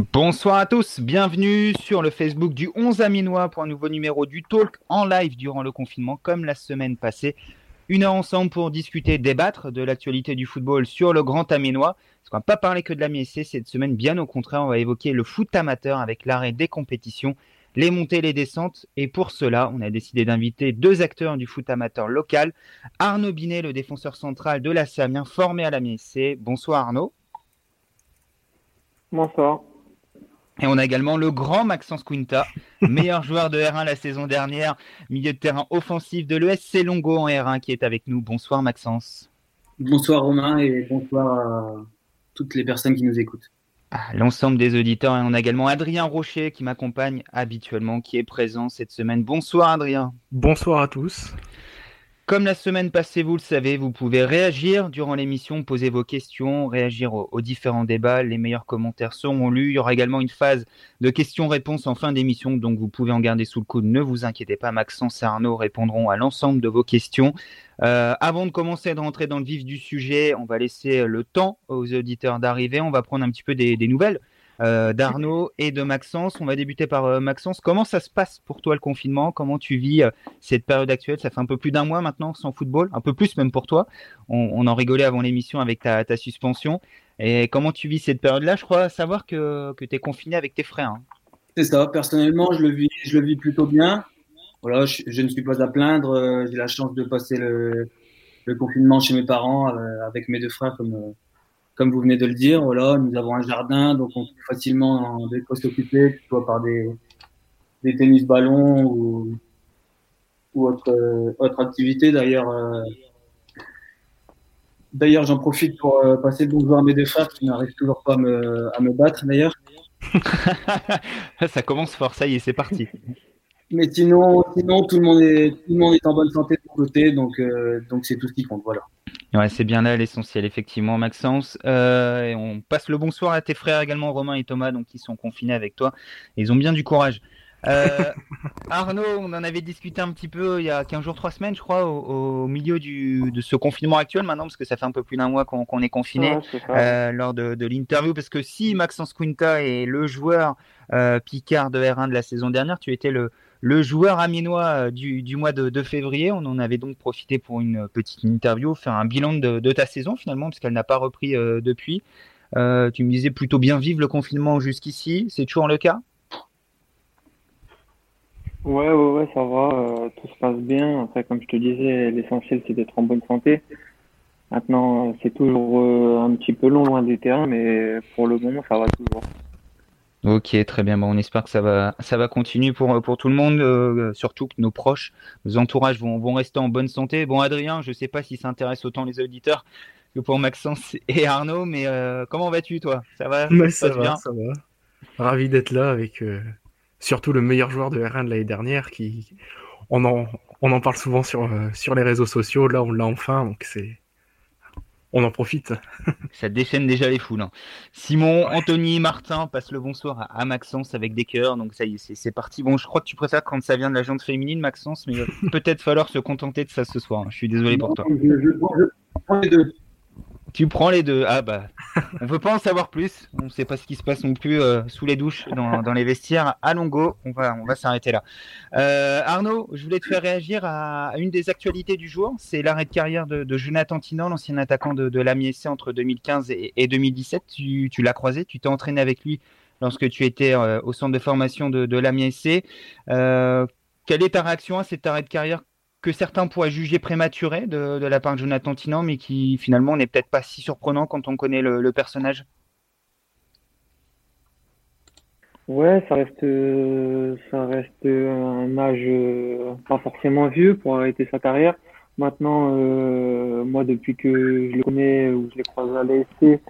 Bonsoir à tous, bienvenue sur le Facebook du 11 Aminois pour un nouveau numéro du Talk en live durant le confinement comme la semaine passée. Une heure ensemble pour discuter, débattre de l'actualité du football sur le Grand Aminois. Parce qu'on va pas parler que de la MSC cette semaine, bien au contraire, on va évoquer le foot amateur avec l'arrêt des compétitions, les montées, les descentes. Et pour cela, on a décidé d'inviter deux acteurs du foot amateur local. Arnaud Binet, le défenseur central de la Samien, formé à la MSC. Bonsoir Arnaud. Bonsoir. Et on a également le grand Maxence Quinta, meilleur joueur de R1 la saison dernière, milieu de terrain offensif de l'ESC Longo en R1 qui est avec nous. Bonsoir Maxence. Bonsoir Romain et bonsoir à toutes les personnes qui nous écoutent. Ah, l'ensemble des auditeurs et on a également Adrien Rocher qui m'accompagne habituellement, qui est présent cette semaine. Bonsoir Adrien. Bonsoir à tous. Comme la semaine passée, vous le savez, vous pouvez réagir durant l'émission, poser vos questions, réagir aux, différents débats. Les meilleurs commentaires seront lus. Il y aura également une phase de questions-réponses en fin d'émission, donc vous pouvez en garder sous le coude. Ne vous inquiétez pas, Maxence et Arnaud répondront à l'ensemble de vos questions. Euh, avant de commencer de rentrer dans le vif du sujet, on va laisser le temps aux auditeurs d'arriver. On va prendre un petit peu des nouvelles euh, d'Arnaud et de Maxence. On va débuter par euh, Maxence. Comment ça se passe pour toi le confinement? Comment tu vis euh, cette période actuelle? Ça fait un peu plus d'un mois maintenant sans football, un peu plus même pour toi. On, en rigolait avant l'émission avec ta, suspension. Et comment tu vis cette période-là? Je crois savoir que, que tu es confiné avec tes frères. Hein. C'est ça. Personnellement, je le vis, je le vis plutôt bien. Voilà, je, ne suis pas à plaindre. J'ai la chance de passer le, le, confinement chez mes parents avec mes deux frères comme comme vous venez de le dire, voilà, nous avons un jardin, donc on peut facilement des postes occupés, soit par des, des tennis ballons ou, ou autre, euh, autre activité. D'ailleurs, euh, d'ailleurs, j'en profite pour euh, passer le bonjour à mes deux frères qui n'arrivent toujours pas à me, à me battre. D'ailleurs, ça commence fort. Ça y est, c'est parti. Mais sinon, sinon tout le monde est, tout le monde est en bonne santé de mon côté, donc donc c'est tout ce qui compte. Voilà. Ouais, c'est bien là l'essentiel, effectivement, Maxence. Euh, et on passe le bonsoir à tes frères également, Romain et Thomas, donc qui sont confinés avec toi. ils ont bien du courage. Euh, Arnaud, on en avait discuté un petit peu il y a 15 jours, 3 semaines, je crois, au, milieu du, de ce confinement actuel maintenant, parce que ça fait un peu plus d'un mois qu'on est confiné, euh, lors de, de l'interview. Parce que si Maxence Quinta est le joueur euh, Picard de R1 de la saison dernière, tu étais le, le joueur aminois euh, du, mois de, février. On en avait donc profité pour une petite interview, faire un bilan de, ta saison finalement, parce qu'elle n'a pas repris euh, depuis. Euh, tu me disais plutôt bien vivre le confinement jusqu'ici. C'est toujours le cas? Ouais, ouais, ouais, ça va. tout se passe bien. Après, comme je te disais, l'essentiel c'est d'être en bonne santé. Maintenant, c'est toujours un petit peu long loin des terrains, mais pour le moment, ça va toujours. Ok, très bien. Bon, on espère que ça va, ça va continuer pour, pour tout le monde, euh, surtout que nos proches, nos entourages vont, vont rester en bonne santé. Bon, Adrien, je ne sais pas si ça intéresse autant les auditeurs que pour Maxence et Arnaud, mais euh, comment vas-tu, toi? Ça va? Ça, va, ça va. Ravi d'être là avec euh, surtout le meilleur joueur de R1 de l'année dernière qui, on en, on en parle souvent sur, sur les réseaux sociaux. Là, on l'a enfin, donc c'est on en profite. Ça déchaîne déjà les foules. Hein. Simon, Anthony, Martin passe le bonsoir à, Maxence avec des cœurs. Donc ça y est, c'est parti. Bon, je crois que tu préfères quand ça vient de la jante féminine, Maxence, mais peut-être falloir se contenter de ça ce soir. Hein. Je suis désolé pour toi. Tu prends les deux. Ah bah, on veut pas en savoir plus. On ne sait pas ce qui se passe non plus euh, sous les douches, dans, les vestiaires. À Longo, on va, s'arrêter là. Euh, Arnaud, je voulais te faire réagir à, une des actualités du jour. C'est l'arrêt de carrière de, Jonathan Tinan, l'ancien attaquant de, de l'AMISC entre 2015 et, 2017. Tu, l'as croisé, tu t'es entraîné avec lui lorsque tu étais euh, au centre de formation de, de l'AMISC. quelle est ta réaction à cet arrêt de carrière que certains pourraient juger prématuré de, la part de Jonathan Tinan, mais qui finalement n'est peut-être pas si surprenant quand on connaît le, personnage. Ouais, ça reste, ça reste un âge euh, pas forcément vieux pour arrêter sa carrière. Maintenant, euh, moi, depuis que je le connais ou je l'ai croisé à l'ASC,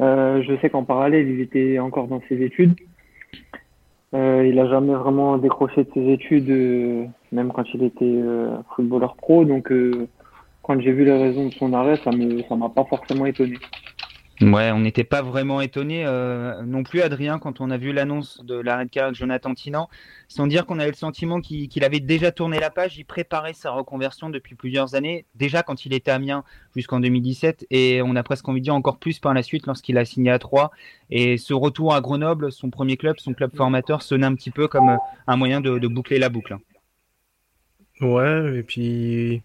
euh, je sais qu'en parallèle, il était encore dans ses études. Il a jamais vraiment décroché de ses études, même quand il était euh, footballeur pro. Donc, quand j'ai vu les raisons de son arrêt, ça me ça m'a pas forcément étonné. Ouais, on n'était pas vraiment étonné euh, non plus, Adrien, quand on a vu l'annonce de l'arrêt de carrière de Jonathan Tinan, sans dire qu'on avait le sentiment qu'il avait déjà tourné la page, il préparait sa reconversion depuis plusieurs années, déjà quand il était à Amiens jusqu'en 2017, et on a presque envie de dire encore plus par la suite lorsqu'il a signé à Troyes. Et ce retour à Grenoble, son premier club, son club formateur, sonnait un petit peu comme un moyen de, de boucler la boucle. Ouais, et puis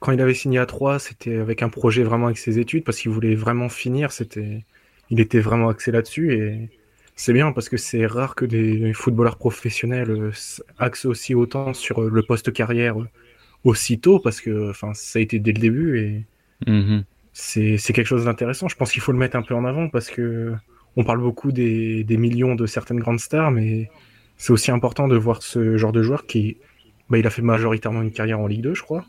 quand il avait signé à 3, c'était avec un projet vraiment avec ses études parce qu'il voulait vraiment finir. C'était, il était vraiment axé là-dessus et c'est bien parce que c'est rare que des footballeurs professionnels euh, axent aussi autant sur euh, le poste carrière euh, aussitôt parce que, enfin, ça a été dès le début et mm-hmm. c'est, c'est quelque chose d'intéressant. Je pense qu'il faut le mettre un peu en avant parce que on parle beaucoup des, des millions de certaines grandes stars, mais c'est aussi important de voir ce genre de joueur qui, bah, il a fait majoritairement une carrière en Ligue 2, je crois.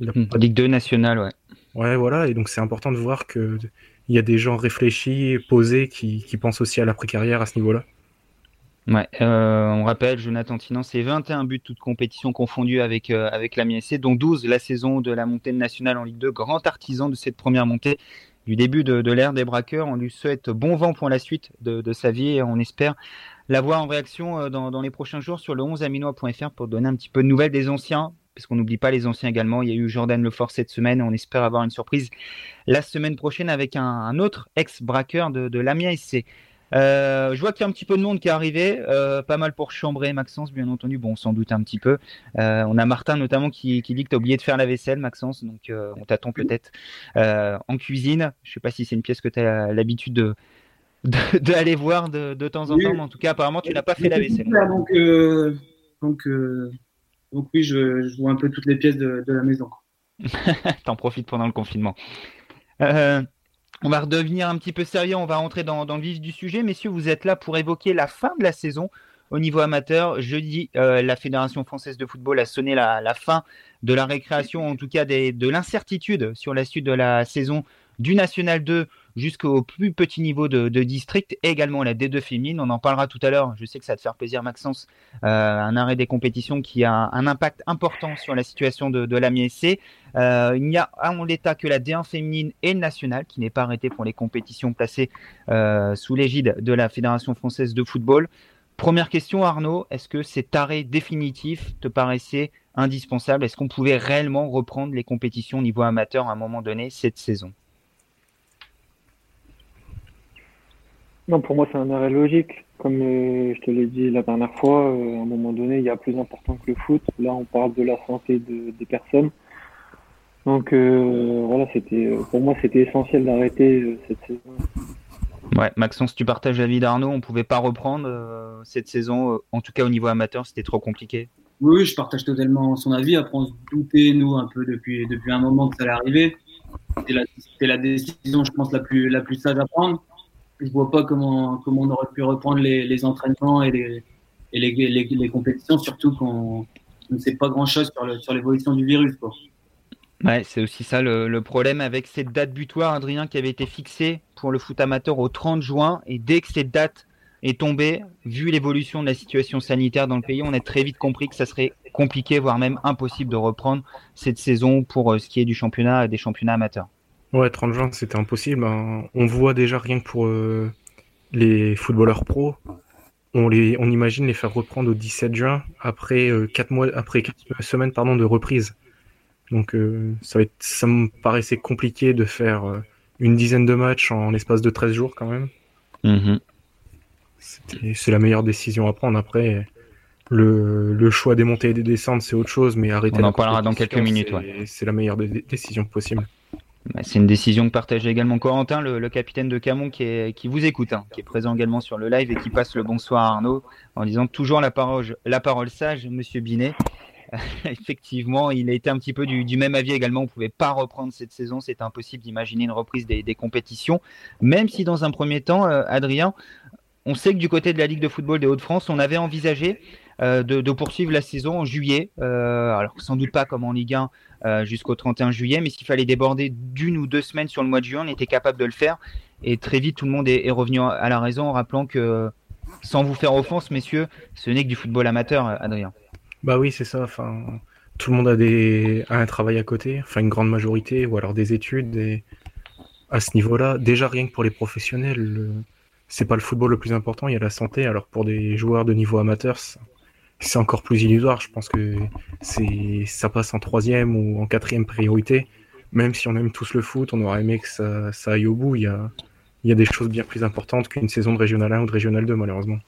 Hmm. Ligue 2 nationale, ouais. Ouais, voilà, et donc c'est important de voir qu'il y a des gens réfléchis, posés, qui, qui pensent aussi à l'après-carrière à ce niveau-là. Ouais, euh, on rappelle, Jonathan Tinan, c'est 21 buts toutes compétitions confondues avec, euh, avec la MSC, dont 12 la saison de la montée nationale en Ligue 2, grand artisan de cette première montée du début de, de l'ère des braqueurs. On lui souhaite bon vent pour la suite de, de sa vie et on espère la voir en réaction euh, dans, les prochains jours sur le 11aminois.fr pour donner un petit peu de nouvelles des anciens parce qu'on n'oublie pas les anciens également. Il y a eu Jordan Lefort cette semaine. On espère avoir une surprise la semaine prochaine avec un, autre ex-braqueur de, de l'Amiens SC. Euh, je vois qu'il y a un petit peu de monde qui est arrivé, euh, pas mal pour chambrer Maxence, bien entendu. Bon, sans doute un petit peu. On a Martin notamment qui, dit que tu as oublié de faire la vaisselle, Maxence, donc on t'attend peut-être en cuisine. Je sais pas si c'est une pièce que tu as l'habitude de, d'aller voir de, de, temps en temps, mais en tout cas, apparemment, tu n'as pas fait la vaisselle. Donc, donc donc oui, je, vois un peu toutes les pièces de, la maison. T'en profites pendant le confinement. Euh, on va redevenir un petit peu sérieux, on va rentrer dans, le vif du sujet. Messieurs, vous êtes là pour évoquer la fin de la saison au niveau amateur. Jeudi, euh, la Fédération française de football a sonné la, fin de la récréation, en tout cas de l'incertitude sur la suite de la saison du National 2 jusqu'au plus petit niveau de, district, et également la D2 féminine. On en parlera tout à l'heure. Je sais que ça te faire plaisir, Maxence. Euh, un arrêt des compétitions qui a un, impact important sur la situation de, de l'AMISC. Euh, il n'y a en l'état que la D1 féminine et le national qui n'est pas arrêté pour les compétitions placées euh, sous l'égide de la Fédération française de football. Première question, Arnaud, est-ce que cet arrêt définitif te paraissait indispensable? Est-ce qu'on pouvait réellement reprendre les compétitions au niveau amateur à un moment donné cette saison? Non, pour moi, c'est un arrêt logique. Comme euh, je te l'ai dit la dernière fois, euh, à un moment donné, il y a plus important que le foot. Là, on parle de la santé des personnes. Donc euh, voilà, c'était pour moi, c'était essentiel d'arrêter cette saison. Ouais, Maxence, tu partages l'avis d'Arnaud. On pouvait pas reprendre cette saison, en tout cas au niveau amateur, c'était trop compliqué. Oui, je partage totalement son avis. Après, on se doutait, nous, un peu depuis, depuis un moment que ça allait arriver. C'était la, la, décision, je pense, la plus, la plus sage à prendre je vois pas comment, comment on aurait pu reprendre les, entraînements et les, et les, les, les compétitions, surtout qu'on ne sait pas grand-chose sur l'évolution sur du virus. Quoi. Ouais, c'est aussi ça le, le, problème avec cette date butoir, Adrien, qui avait été fixée pour le foot amateur au 30 juin. Et dès que cette date est tombée, vu l'évolution de la situation sanitaire dans le pays, on a très vite compris que ça serait compliqué, voire même impossible de reprendre cette saison pour euh, ce qui est du championnat et des championnats amateurs. Ouais, 30 juin, c'était impossible. Hein. On voit déjà rien que pour euh, les footballeurs pros. On, les, on imagine les faire reprendre au 17 juin après euh, quatre mois, après quatre semaines pardon, de reprise. Donc euh, ça, va être, ça me paraissait compliqué de faire une dizaine de matchs en l'espace de 13 jours quand même. Mm-hmm. C'est la meilleure décision à prendre. Après, le, le, choix des montées et des descentes, c'est autre chose, mais arrêter. On en parlera dans quelques minutes. C'est la meilleure décision possible. Bah, c'est une décision que partage également Corentin, le, capitaine de Camon, qui, vous écoute, hein, qui est présent également sur le live et qui passe le bonsoir à Arnaud en disant toujours la parole, la parole sage, Monsieur Binet. Effectivement, il a été un petit peu du, même avis également. On ne pouvait pas reprendre cette saison. C'est impossible d'imaginer une reprise des, compétitions. Même si dans un premier temps, euh, Adrien, on sait que du côté de la Ligue de football des Hauts-de-France, on avait envisagé euh, de, poursuivre la saison en juillet. Euh, alors sans doute pas comme en Ligue 1 euh, jusqu'au 31 juillet, mais s'il fallait déborder d'une ou deux semaines sur le mois de juin, on était capable de le faire. Et très vite, tout le monde est, revenu à la raison en rappelant que, sans vous faire offense, messieurs, ce n'est que du football amateur, Adrien. Bah oui, c'est ça. Enfin, tout le monde a, des, a un travail à côté, enfin une grande majorité, ou alors des études. Et à ce niveau-là. Déjà, rien que pour les professionnels, c'est pas le football le plus important, il y a la santé. Alors pour des joueurs de niveau amateur, c'est encore plus illusoire. Je pense que c'est ça passe en troisième ou en quatrième priorité. Même si on aime tous le foot, on aurait aimé que ça, ça aille au bout. Il y a, il y a des choses bien plus importantes qu'une saison de Régional 1 ou de Régional 2, malheureusement.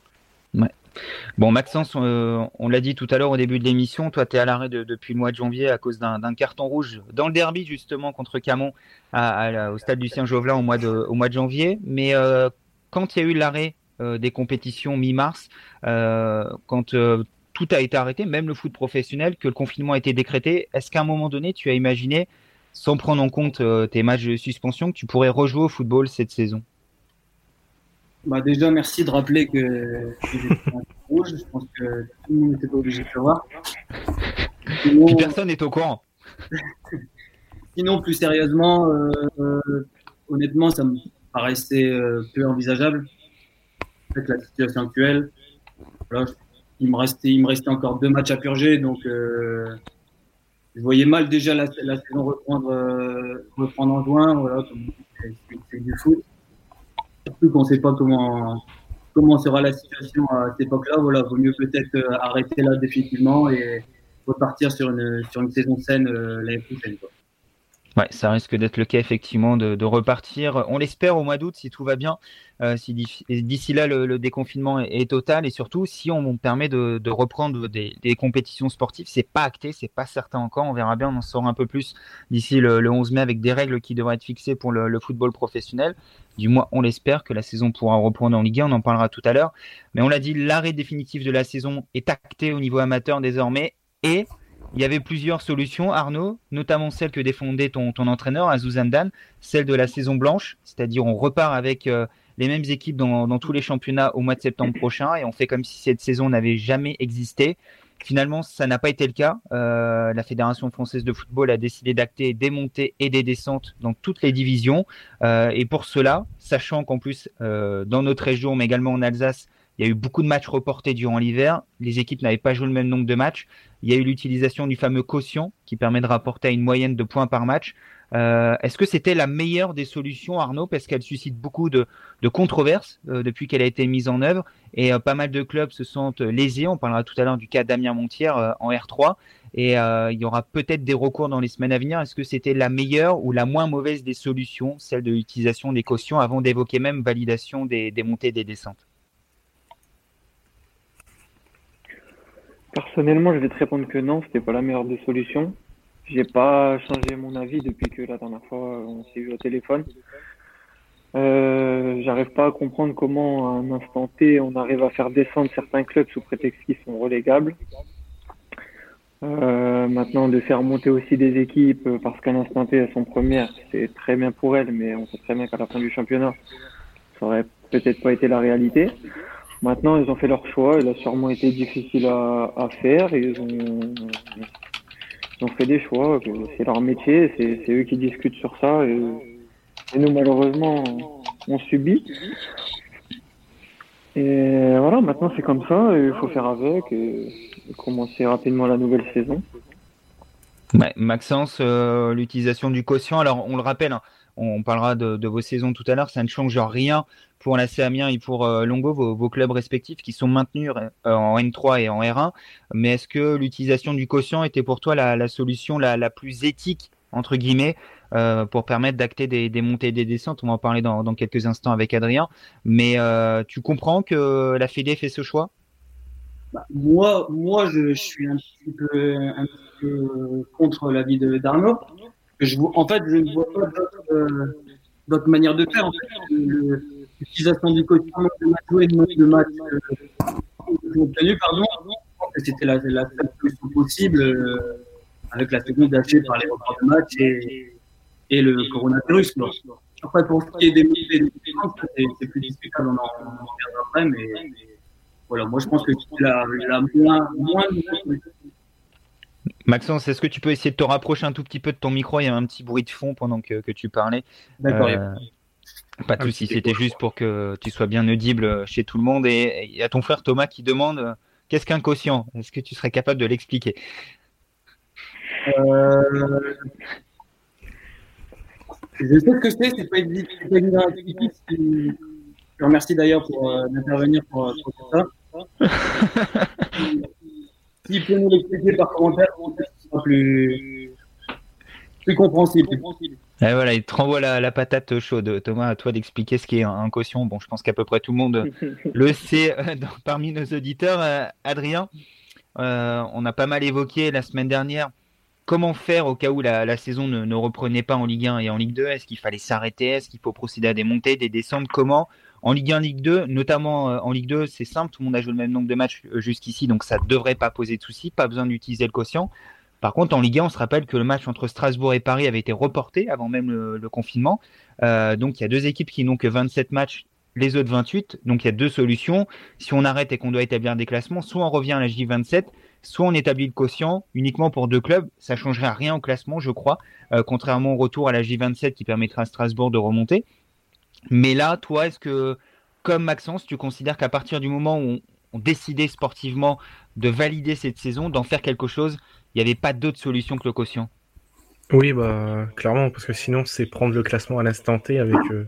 Ouais. Bon, Maxence, euh, on, l'a dit tout à l'heure au début de l'émission, toi, tu es à l'arrêt depuis le mois de janvier à cause d'un carton rouge dans le derby, justement, contre Camon au stade du Saint-Jovelin au, mois de, au mois de janvier. Mais euh, quand il y a eu l'arrêt euh, des compétitions mi-mars, quand tout a été arrêté, même le foot professionnel, que le confinement a été décrété, est-ce qu'à un moment donné, tu as imaginé, sans prendre en compte tes matchs de suspension, que tu pourrais rejouer au football cette saison? Bah déjà, merci de rappeler que rouge. Je pense que tout le monde n'était pas obligé de savoir. Personne n'est au courant. Sinon, plus sérieusement, euh, euh, honnêtement, ça me paraissait euh, peu envisageable. Avec la situation actuelle, il, me restait, il me restait encore deux matchs à purger, donc je voyais mal déjà la, saison reprendre, reprendre en juin. Voilà, c'est du foot surtout qu'on ne sait pas comment, comment sera la situation à cette époque-là. Voilà, vaut mieux peut-être euh, arrêter là définitivement et repartir sur une, sur une saison saine euh, l'année prochaine. Ouais, ça risque d'être le cas effectivement de, repartir. On l'espère au mois d'août si tout va bien, euh, si d'ici là le, déconfinement est, total et surtout si on permet de, reprendre des, compétitions sportives, c'est pas acté, c'est pas certain encore. On verra bien, on en saura un peu plus d'ici le, 11 mai avec des règles qui devraient être fixées pour le, football professionnel. Du moins, on l'espère que la saison pourra reprendre en Ligue 1. On en parlera tout à l'heure. Mais on l'a dit, l'arrêt définitif de la saison est acté au niveau amateur désormais et il y avait plusieurs solutions, Arnaud, notamment celle que défendait ton, ton entraîneur, Dan, celle de la saison blanche, c'est-à-dire on repart avec euh, les mêmes équipes dans, tous les championnats au mois de septembre prochain et on fait comme si cette saison n'avait jamais existé. Finalement, ça n'a pas été le cas. Euh, la Fédération française de football a décidé d'acter des montées et des descentes dans toutes les divisions. Euh, et pour cela, sachant qu'en plus, dans notre région, mais également en Alsace, il y a eu beaucoup de matchs reportés durant l'hiver. Les équipes n'avaient pas joué le même nombre de matchs. Il y a eu l'utilisation du fameux quotient qui permet de rapporter à une moyenne de points par match. Euh, est-ce que c'était la meilleure des solutions, Arnaud, parce qu'elle suscite beaucoup de, controverses euh, depuis qu'elle a été mise en œuvre et euh, pas mal de clubs se sentent lésés. On parlera tout à l'heure du cas Damien Montière en R3 et il y aura peut-être des recours dans les semaines à venir. Est-ce que c'était la meilleure ou la moins mauvaise des solutions, celle de l'utilisation des cautions, avant d'évoquer même validation des, des montées et des descentes? Personnellement, je vais te répondre que non, c'était pas la meilleure des solutions. J'ai pas changé mon avis depuis que la dernière fois on s'est vu au téléphone. Euh, J'arrive pas à comprendre comment à un instant T on arrive à faire descendre certains clubs sous prétexte qu'ils sont relégables. Euh, maintenant de faire monter aussi des équipes parce qu'à l'instant T elles sont premières, c'est très bien pour elles, mais on sait très bien qu'à la fin du championnat, ça aurait peut-être pas été la réalité. Maintenant, ils ont fait leur choix. Il a sûrement été difficile à, à faire. Ils ont, ils ont fait des choix. C'est leur métier. C'est eux qui discutent sur ça. Et, nous, malheureusement, on subit. Et voilà, maintenant c'est comme ça. Il faut faire avec et, commencer rapidement la nouvelle saison. Maxence, euh, l'utilisation du quotient. Alors, on le rappelle, hein, on parlera de, vos saisons tout à l'heure. Ça ne change rien pour la Amiens et pour euh, Longo, vos, clubs respectifs qui sont maintenus euh, en N3 et en R1. Mais est-ce que l'utilisation du quotient était pour toi la, solution la, plus éthique, entre guillemets, euh, pour permettre d'acter des, montées et des descentes? On va en parler dans, quelques instants avec Adrien. Mais tu comprends que la Fédé fait ce choix? Bah, moi, moi, je, suis un petit peu, un peu contre l'avis d'Arnaud. En fait, je ne vois pas d'autre manière de faire. En fait, l'utilisation du quotient de match joué, de match euh, obtenu, pardon, c'était la, la solution possible euh, avec la seconde lâchée par les reports de match et, et le coronavirus. Quoi. Après, pour ce qui est des montées c'est plus discutable, on en, on en reviendra après, mais, voilà, moi je pense que c'est la, la moins, moins Maxence, est-ce que tu peux essayer de te rapprocher un tout petit peu de ton micro? Il y a un petit bruit de fond pendant que, que tu parlais. D'accord. Euh, pas de souci, c'était juste pour que tu sois bien audible chez tout le monde. Et il y a ton frère Thomas qui demande euh, qu'est-ce qu'un quotient? Est-ce que tu serais capable de l'expliquer? Euh, Je sais ce que c'est, c'est pas évident. Je remercie d'ailleurs pour euh, d'intervenir pour, pour, ça. S'il peut nous l'expliquer par commentaire, ce sera plus, plus compréhensible. Et voilà, il te renvoie la, patate chaude. Thomas, à toi d'expliquer ce qu'est un, un, caution. Bon, je pense qu'à peu près tout le monde le sait euh, parmi nos auditeurs. Euh, Adrien, euh, on a pas mal évoqué la semaine dernière comment faire au cas où la, saison ne, reprenait pas en Ligue 1 et en Ligue 2 Est-ce qu'il fallait s'arrêter? Est-ce qu'il faut procéder à des montées, des descentes? Comment En Ligue 1, Ligue 2, notamment en Ligue 2, c'est simple, tout le monde a joué le même nombre de matchs jusqu'ici, donc ça ne devrait pas poser de soucis, pas besoin d'utiliser le quotient. Par contre, en Ligue 1, on se rappelle que le match entre Strasbourg et Paris avait été reporté avant même le, confinement. Euh, donc, il y a deux équipes qui n'ont que 27 matchs, les autres 28. Donc, il y a deux solutions. Si on arrête et qu'on doit établir des classements, soit on revient à la J27, soit on établit le quotient uniquement pour deux clubs. Ça changerait rien au classement, je crois, euh, contrairement au retour à la J27 qui permettra à Strasbourg de remonter. Mais là, toi, est-ce que, comme Maxence, tu considères qu'à partir du moment où on, décidait sportivement de valider cette saison, d'en faire quelque chose, il n'y avait pas d'autre solution que le quotient? Oui, bah clairement, parce que sinon c'est prendre le classement à l'instant T avec euh,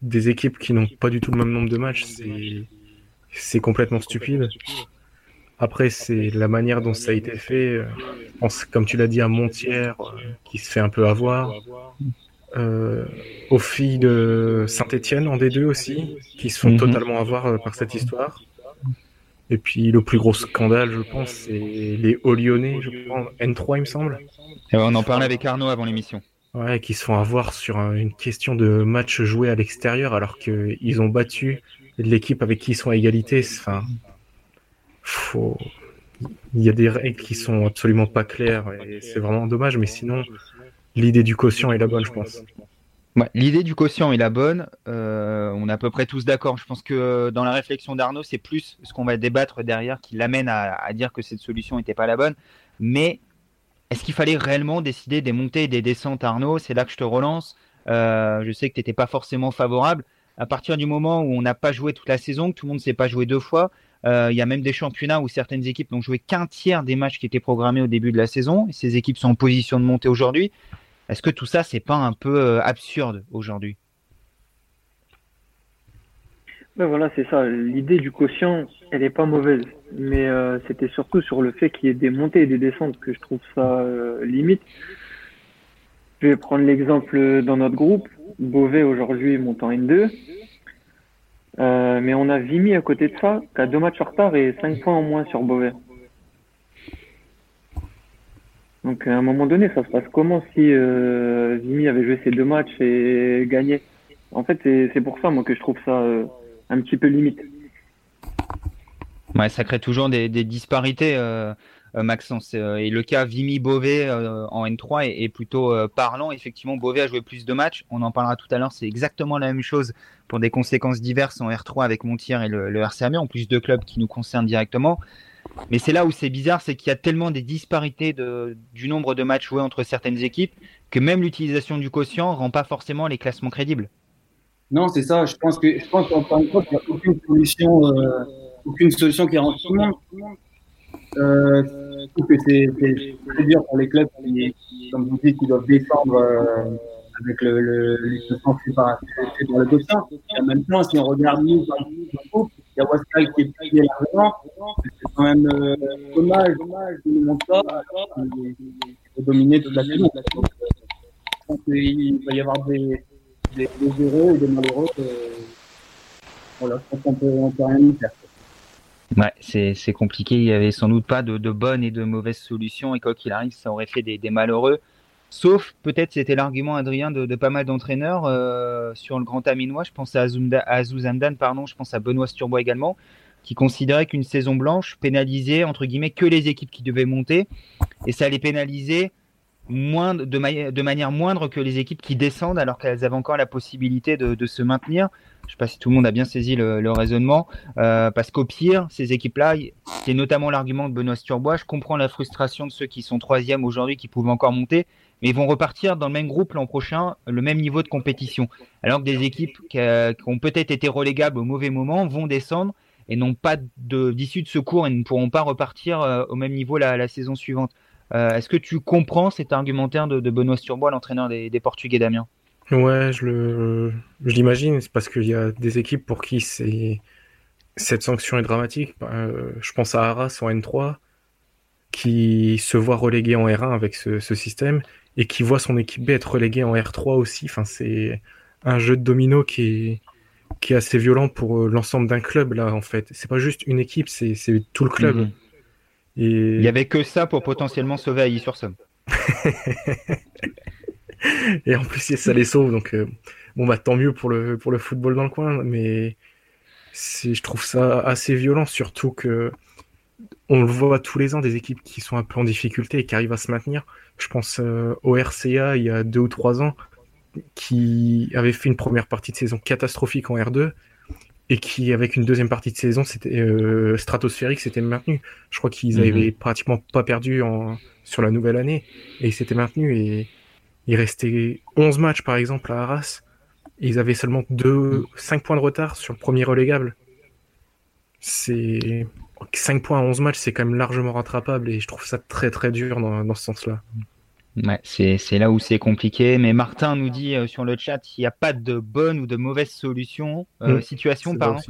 des équipes qui n'ont pas du tout le même nombre de matchs, c'est complètement stupide. Après, c'est la manière dont ça a été fait. Euh, comme tu l'as dit, à Montière, euh, qui se fait un peu avoir. Aux filles de Saint-Etienne en D2 aussi, qui se font mhm. totalement avoir par cette histoire. Et puis le plus gros scandale, je pense, c'est les Hauts-Lyonnais, je crois, N3 il me semble. Et on en parlait avec Arnaud avant l'émission. Ouais, qui se font avoir sur une question de match joué à l'extérieur alors qu'ils ont battu l'équipe avec qui ils sont à égalité. Enfin, faut... il y a des règles qui sont absolument pas claires et c'est vraiment dommage, mais sinon, l'idée du quotient est la bonne, je pense. L'idée du quotient est la bonne. Euh, on est à peu près tous d'accord. Je pense que euh, dans la réflexion d'Arnaud, c'est plus ce qu'on va débattre derrière qui l'amène à, dire que cette solution n'était pas la bonne. Mais est-ce qu'il fallait réellement décider des montées et des descentes, Arnaud? C'est là que je te relance. Euh, je sais que tu n'étais pas forcément favorable. À partir du moment où on n'a pas joué toute la saison, que tout le monde ne s'est pas joué deux fois, il y a même des championnats où certaines équipes n'ont joué qu'un tiers des matchs qui étaient programmés au début de la saison. Et ces équipes sont en position de monter aujourd'hui. Est-ce que tout ça, c'est pas un peu euh, absurde aujourd'hui? Ben voilà, c'est ça. L'idée du quotient, elle n'est pas mauvaise. Mais euh, c'était surtout sur le fait qu'il y ait des montées et des descentes que je trouve ça euh, limite. Je vais prendre l'exemple dans notre groupe. Beauvais aujourd'hui monte en N2. mais on a Vimy à côté de ça, qui a deux matchs en retard et cinq points en moins sur Beauvais. Donc à un moment donné, ça se passe comment si euh, Vimy avait joué ses deux matchs et gagné En fait, c'est pour ça moi que je trouve ça euh, un petit peu limite. Ouais, ça crée toujours des, disparités, euh, euh, Maxence. Et le cas Vimy-Beauvais en N3 est, plutôt parlant. Effectivement, Beauvais a joué plus de matchs. On en parlera tout à l'heure. C'est exactement la même chose pour des conséquences diverses en R3 avec Montier et le, le en plus deux clubs qui nous concernent directement. Mais c'est là où c'est bizarre, c'est qu'il y a tellement des disparités de, du nombre de matchs joués entre certaines équipes que même l'utilisation du quotient rend pas forcément les classements crédibles. Non, c'est ça. Je pense que je pense qu'encore une fois, il n'y a aucune solution, euh, aucune solution qui rend tout le monde. Euh, je trouve que c'est dur pour les clubs qui, comme vous dites, qui doivent défendre euh, avec le, le, le, le par, par le quotient. En même temps, si on regarde nous, dans le groupe, il y a Wascal qui est payé l'argent. C'est quand même euh, dommage, dommage de nous montrer ça. Il dominer toute la saison. Euh, je pense qu'il va y avoir des, des, des heureux et des malheureux. Que, voilà, je pense qu'on peut, on peut rien y faire. Ouais, c'est, c'est compliqué. Il y avait sans doute pas de, de bonnes et de mauvaises solutions. Et quoi qu'il arrive, ça aurait fait des, des malheureux. Sauf, peut-être, c'était l'argument, Adrien, de, pas mal d'entraîneurs euh, sur le Grand Aminois. Je pense à, Azouzamdan, pardon, je pense à Benoît Sturbois également, qui considérait qu'une saison blanche pénalisait, entre guillemets, que les équipes qui devaient monter. Et ça allait pénaliser moindre, de, manière moindre que les équipes qui descendent alors qu'elles avaient encore la possibilité de, se maintenir. Je ne sais pas si tout le monde a bien saisi le, le raisonnement, euh, parce qu'au pire, ces équipes-là, c'est notamment l'argument de Benoît Sturbois, je comprends la frustration de ceux qui sont troisième aujourd'hui, qui pouvaient encore monter, mais ils vont repartir dans le même groupe l'an prochain, le même niveau de compétition. Alors que des équipes qui, euh, ont peut-être été relégables au mauvais moment vont descendre et n'ont pas d'issue de, secours et ne pourront pas repartir euh, au même niveau la, saison suivante. Euh, est-ce que tu comprends cet argumentaire de, Benoît Sturbois, l'entraîneur des, Portugais d'Amiens Ouais, je l'imagine, c'est parce qu'il y a des équipes pour qui cette sanction est dramatique. Je pense à Arras en N3 qui se voit relégué en R1 avec ce, système et qui voit son équipe B être reléguée en R3 aussi. Enfin, c'est un jeu de domino qui est, qui est assez violent pour euh, l'ensemble d'un club là en fait. C'est pas juste une équipe, c'est tout le club. Mhm. Et... Il y avait que ça pour potentiellement sauver Aïe sur Somme. et en plus ça les sauve donc euh, bon bah tant mieux pour le pour le football dans le coin mais je trouve ça assez violent surtout que on le voit tous les ans des équipes qui sont un peu en difficulté et qui arrivent à se maintenir. Je pense euh, au RCA il y a deux ou trois ans qui avait fait une première partie de saison catastrophique en R2 et qui avec une deuxième partie de saison c'était euh, stratosphérique s'était maintenu. Je crois qu'ils mhm. avaient pratiquement pas perdu en, sur la nouvelle année et ils s'étaient maintenus et il restait 11 matchs par exemple à Arras et ils avaient seulement 2 5 points de retard sur le premier relégable. C'est 5 points à 11 matchs, c'est quand même largement rattrapable et je trouve ça très très dur dans, dans ce sens-là. Ouais, c'est là où c'est compliqué. Mais Martin nous dit euh, sur le chat qu'il n'y a pas de bonne ou de mauvaise solution, euh, mmh. situation, pardon.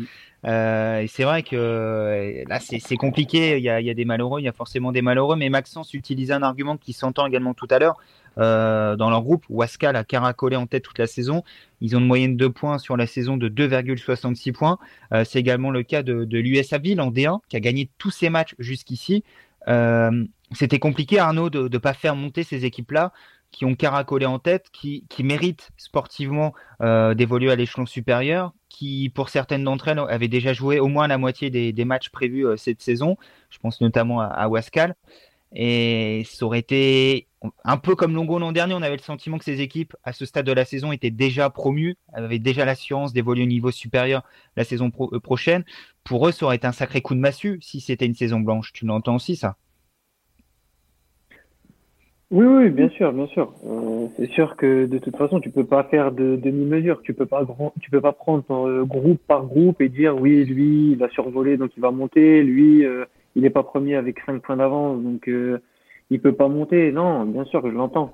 Euh, et c'est vrai que là, c'est compliqué. Il y, a, il y, a, des malheureux, il y a forcément des malheureux. Mais Maxence utilisait un argument qui s'entend également tout à l'heure. Euh, dans leur groupe, Wascal a caracolé en tête toute la saison. Ils ont une moyenne de points sur la saison de 2,66 points. Euh, c'est également le cas de, de l'USA Ville en D1, qui a gagné tous ses matchs jusqu'ici. Euh, c'était compliqué, Arnaud, de ne pas faire monter ces équipes-là qui ont caracolé en tête, qui, méritent sportivement d'évoluer à l'échelon supérieur, qui, pour certaines d'entre elles, avaient déjà joué au moins la moitié des, matchs prévus cette saison. Je pense notamment à, à, Wascal. Et ça aurait été un peu comme Longo l'an dernier, on avait le sentiment que ces équipes, à ce stade de la saison, étaient déjà promues, avaient déjà l'assurance d'évoluer au niveau supérieur la saison euh, prochaine. Pour eux, ça aurait été un sacré coup de massue si c'était une saison blanche. Tu l'entends aussi, ça? Oui, oui, bien sûr, bien sûr. Euh, c'est sûr que de toute façon, tu peux pas faire de demi-mesure. Tu peux pas tu peux pas prendre ton, groupe par groupe et dire oui, lui, il va survoler, donc il va monter. Lui, euh, il n'est pas premier avec cinq points d'avance, donc euh, il peut pas monter. Non, bien sûr que je l'entends.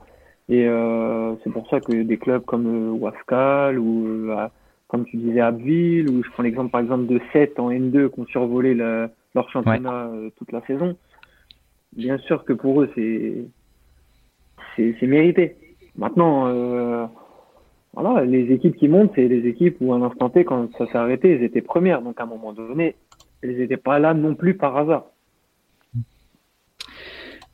Et euh, c'est pour ça que des clubs comme Wascal ou comme tu disais Abbeville, ou je prends l'exemple par exemple de 7 en N2 qui ont survolé leur championnat toute la saison. Bien sûr que pour eux, c'est c'est mérité. Maintenant, euh, voilà, les équipes qui montent, c'est les équipes où à un instant T, quand ça s'est arrêté, elles étaient premières. Donc à un moment donné, elles n'étaient pas là non plus par hasard.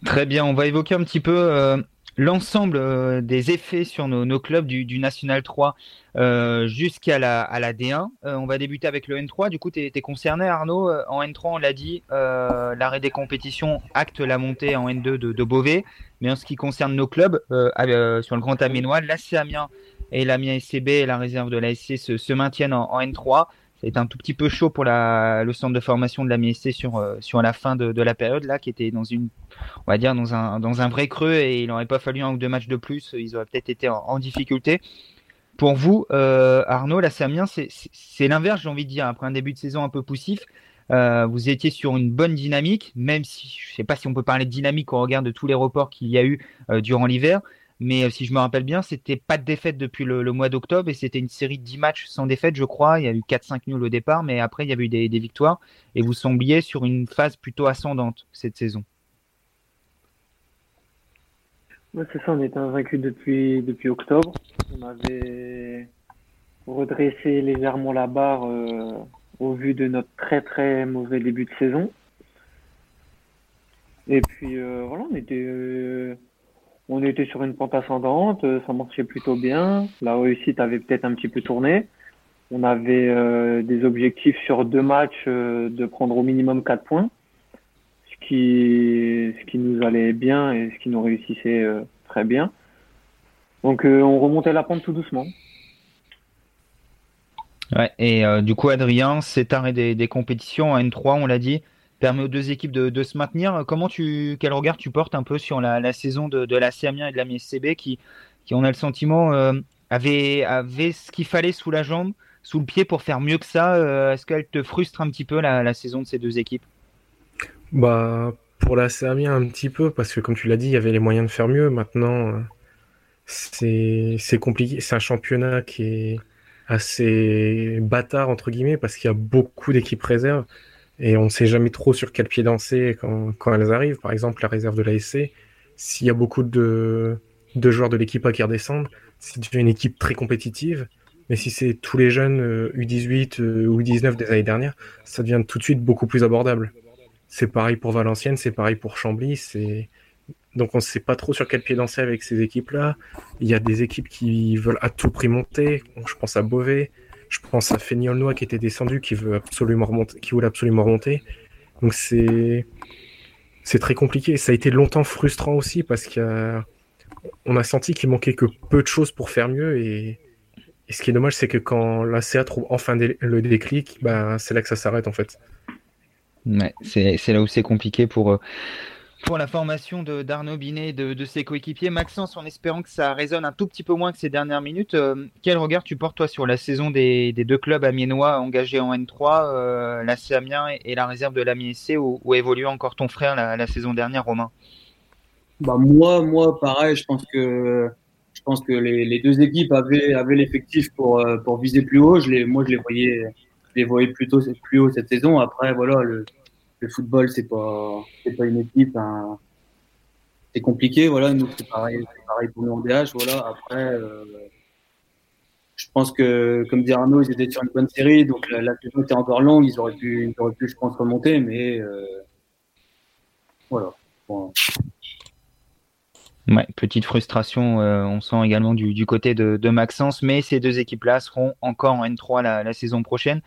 Très bien, on va évoquer un petit peu euh, l'ensemble euh, des effets sur nos, clubs du, National 3 euh, jusqu'à la, à la D1. Euh, on va débuter avec le N3. Du coup, tu es, concerné, Arnaud. En N3, on l'a dit, l'arrêt des compétitions acte la montée en N2 de, Beauvais. Mais en ce qui concerne nos clubs, sur le Grand Aménois, l'AC Amiens et l'Amiens SCB et la réserve de la SC se, maintiennent en, en N3 c'est un tout petit peu chaud pour le centre de formation de la MSC sur, euh, sur la fin de, la période là, qui était dans une, on va dire dans un, dans un vrai creux et il n'aurait pas fallu un ou deux matchs de plus, ils auraient peut-être été en, difficulté. Pour vous, euh, Arnaud, la Samien, c'est l'inverse, j'ai envie de dire, après un début de saison un peu poussif. Euh, vous étiez sur une bonne dynamique, même si je ne sais pas si on peut parler de dynamique au regard de tous les reports qu'il y a eu durant l'hiver. Mais euh, si je me rappelle bien, c'était pas de défaite depuis le, mois d'octobre et c'était une série de 10 matchs sans défaite, je crois. Il y a eu 4-5 nuls au départ, mais après, il y a eu des, victoires. Et vous sembliez sur une phase plutôt ascendante cette saison. C'est ça, on était invaincu depuis, depuis octobre. On avait redressé légèrement la barre euh, au vu de notre très très mauvais début de saison. Et puis euh, voilà, on était on était sur une pente ascendante, euh, ça marchait plutôt bien. La réussite avait peut-être un petit peu tourné. On avait euh, des objectifs sur deux matchs euh, de prendre au minimum quatre points, ce qui, nous allait bien et ce qui nous réussissait très bien. Donc on remontait la pente tout doucement. Ouais, et du coup, Adrien, cet arrêt des, des compétitions à N3, on l'a dit, permet aux deux équipes de, se maintenir. Comment tu, quel regard tu portes un peu sur la, saison de, la Amiens et de la MSCB qui, qui, on a le sentiment, euh, avait, avait ce qu'il fallait sous la jambe, sous le pied pour faire mieux que ça euh, Est-ce qu'elle te frustre un petit peu la, saison de ces deux équipes? Bah, pour la Amiens un petit peu, parce que comme tu l'as dit, il y avait les moyens de faire mieux. Maintenant, euh, c'est compliqué. C'est un championnat qui est assez bâtard, entre guillemets, parce qu'il y a beaucoup d'équipes réserves et on ne sait jamais trop sur quel pied danser quand, elles arrivent. Par exemple, la réserve de l'ASC, s'il y a beaucoup de, joueurs de l'équipe à qui redescendent, c'est une équipe très compétitive. Mais si c'est tous les jeunes U18 euh, ou U19 des années dernières, ça devient tout de suite beaucoup plus abordable. C'est pareil pour Valenciennes, c'est pareil pour Chambly. Donc on ne sait pas trop sur quel pied danser avec ces équipes-là. Il y a des équipes qui veulent à tout prix monter. Je pense à Beauvais, je pense à Feignolnois qui était descendu, qui veut absolument remonter, qui voulait absolument remonter. Donc c'est c'est très compliqué. Ça a été longtemps frustrant aussi parce qu'on a, senti qu'il manquait que peu de choses pour faire mieux. Et, ce qui est dommage, c'est que quand la CA trouve enfin le déclic, ben, c'est là que ça s'arrête en fait. Ouais, c'est là où c'est compliqué pour, euh, pour la formation d'Arnaud Binet et de, ses coéquipiers. Maxence, en espérant que ça résonne un tout petit peu moins que ces dernières minutes, euh, quel regard tu portes toi sur la saison des, deux clubs amiénois engagés en N3, euh, la Amiens et, la réserve de l'Amiens SC, où, où encore ton frère la, saison dernière, Romain? Bah moi, moi, pareil, je pense que je pense que les, deux équipes avaient, avaient l'effectif pour, euh, pour viser plus haut. Je les, moi, je les voyais, les voyais plutôt plus haut cette saison. Après, voilà, le, le football, c'est pas, c'est pas une équipe. Hein. C'est compliqué, voilà. Nous, c'est pareil, pareil pour nous en DH, voilà. Après, euh, je pense que, comme dit Arnaud, ils étaient sur une bonne série, donc la, saison était encore longue. Ils auraient pu, ils auraient pu, je pense, remonter, mais euh, voilà. Ouais, petite frustration, euh, on sent également du, côté de, Maxence, mais ces deux équipes-là seront encore en N3 la, la saison prochaine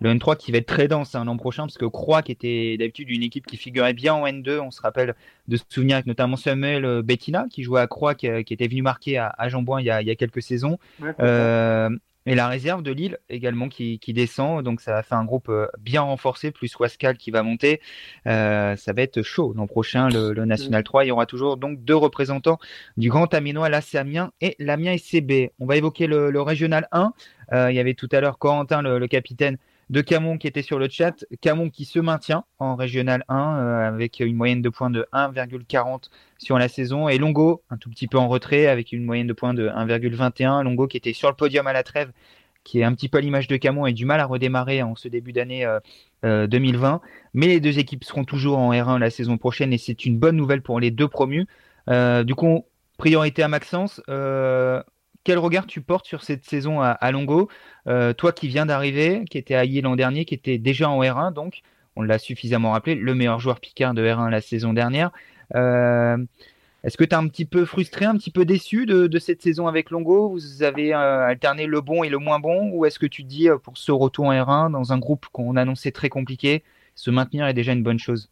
le N3 qui va être très dense hein, l'an prochain, parce que Croix, qui était d'habitude une équipe qui figurait bien en N2, on se rappelle de se souvenir avec notamment Samuel euh, Bettina, qui jouait à Croix, qui, était venu marquer à, à Jean-Bouin il, y a quelques saisons. Euh, et la réserve de Lille également qui, descend, donc ça va faire un groupe euh, bien renforcé, plus Wascal qui va monter. ça va être chaud l'an prochain, le, National 3. Il y aura toujours donc deux représentants du Grand Aminois, l'AC Amiens et l'Amiens SCB. On va évoquer le, Régional 1. il y avait tout à l'heure Corentin, le capitaine de Camon qui était sur le chat. Camon qui se maintient en régional 1 euh, avec une moyenne de points de 1,40 sur la saison. Et Longo, un tout petit peu en retrait avec une moyenne de points de 1,21. Longo qui était sur le podium à la trêve, qui est un petit peu à l'image de Camon et du mal à redémarrer en ce début d'année 2020. Euh, euh, Mais les deux équipes seront toujours en R1 la saison prochaine et c'est une bonne nouvelle pour les deux promus. du coup, priorité à Maxence quel regard tu portes sur cette saison à, Longo? Euh, Toi qui viens d'arriver, qui était à l'an dernier, qui était déjà en R1, donc on l'a suffisamment rappelé, le meilleur joueur Picard de R1 la saison dernière. Euh, est-ce que tu es un petit peu frustré, un petit peu déçu de, cette saison avec Longo? Vous avez euh, alterné le bon et le moins bon? Ou est-ce que tu dis pour ce retour en R1 dans un groupe qu'on annonçait très compliqué, se maintenir est déjà une bonne chose?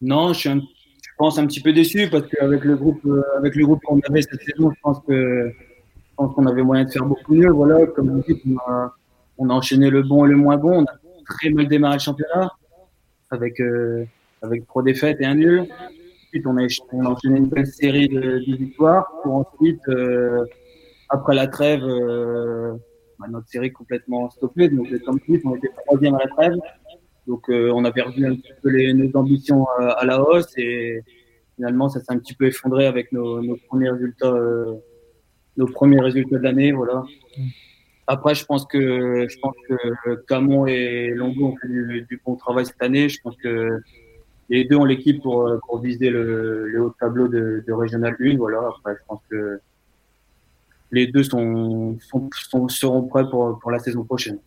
Non, je, je pense un petit peu déçu parce qu'avec le groupe, avec le groupe qu'on avait cette saison, je pense que pense qu'on avait moyen de faire beaucoup mieux. Voilà, comme vous dites, on a, enchaîné le bon et le moins bon. On a très mal démarré le championnat avec, euh, avec trois défaites et un nul. Ensuite, on a, enchaîné une belle série de, victoires pour ensuite, euh, après la trêve, euh, bah, notre série complètement stoppée. Donc, comme dit, on était troisième à la trêve. Donc, on a perdu un petit peu nos ambitions à la hausse et finalement, ça s'est un petit peu effondré avec nos premiers résultats nos premiers résultats de l'année, voilà. Après, je pense que Camon et Longo ont fait du, bon travail cette année. Je pense que les deux ont l'équipe pour, viser le, haut tableau de, de Régional 1. Voilà. Après, je pense que les deux seront prêts pour, la saison prochaine.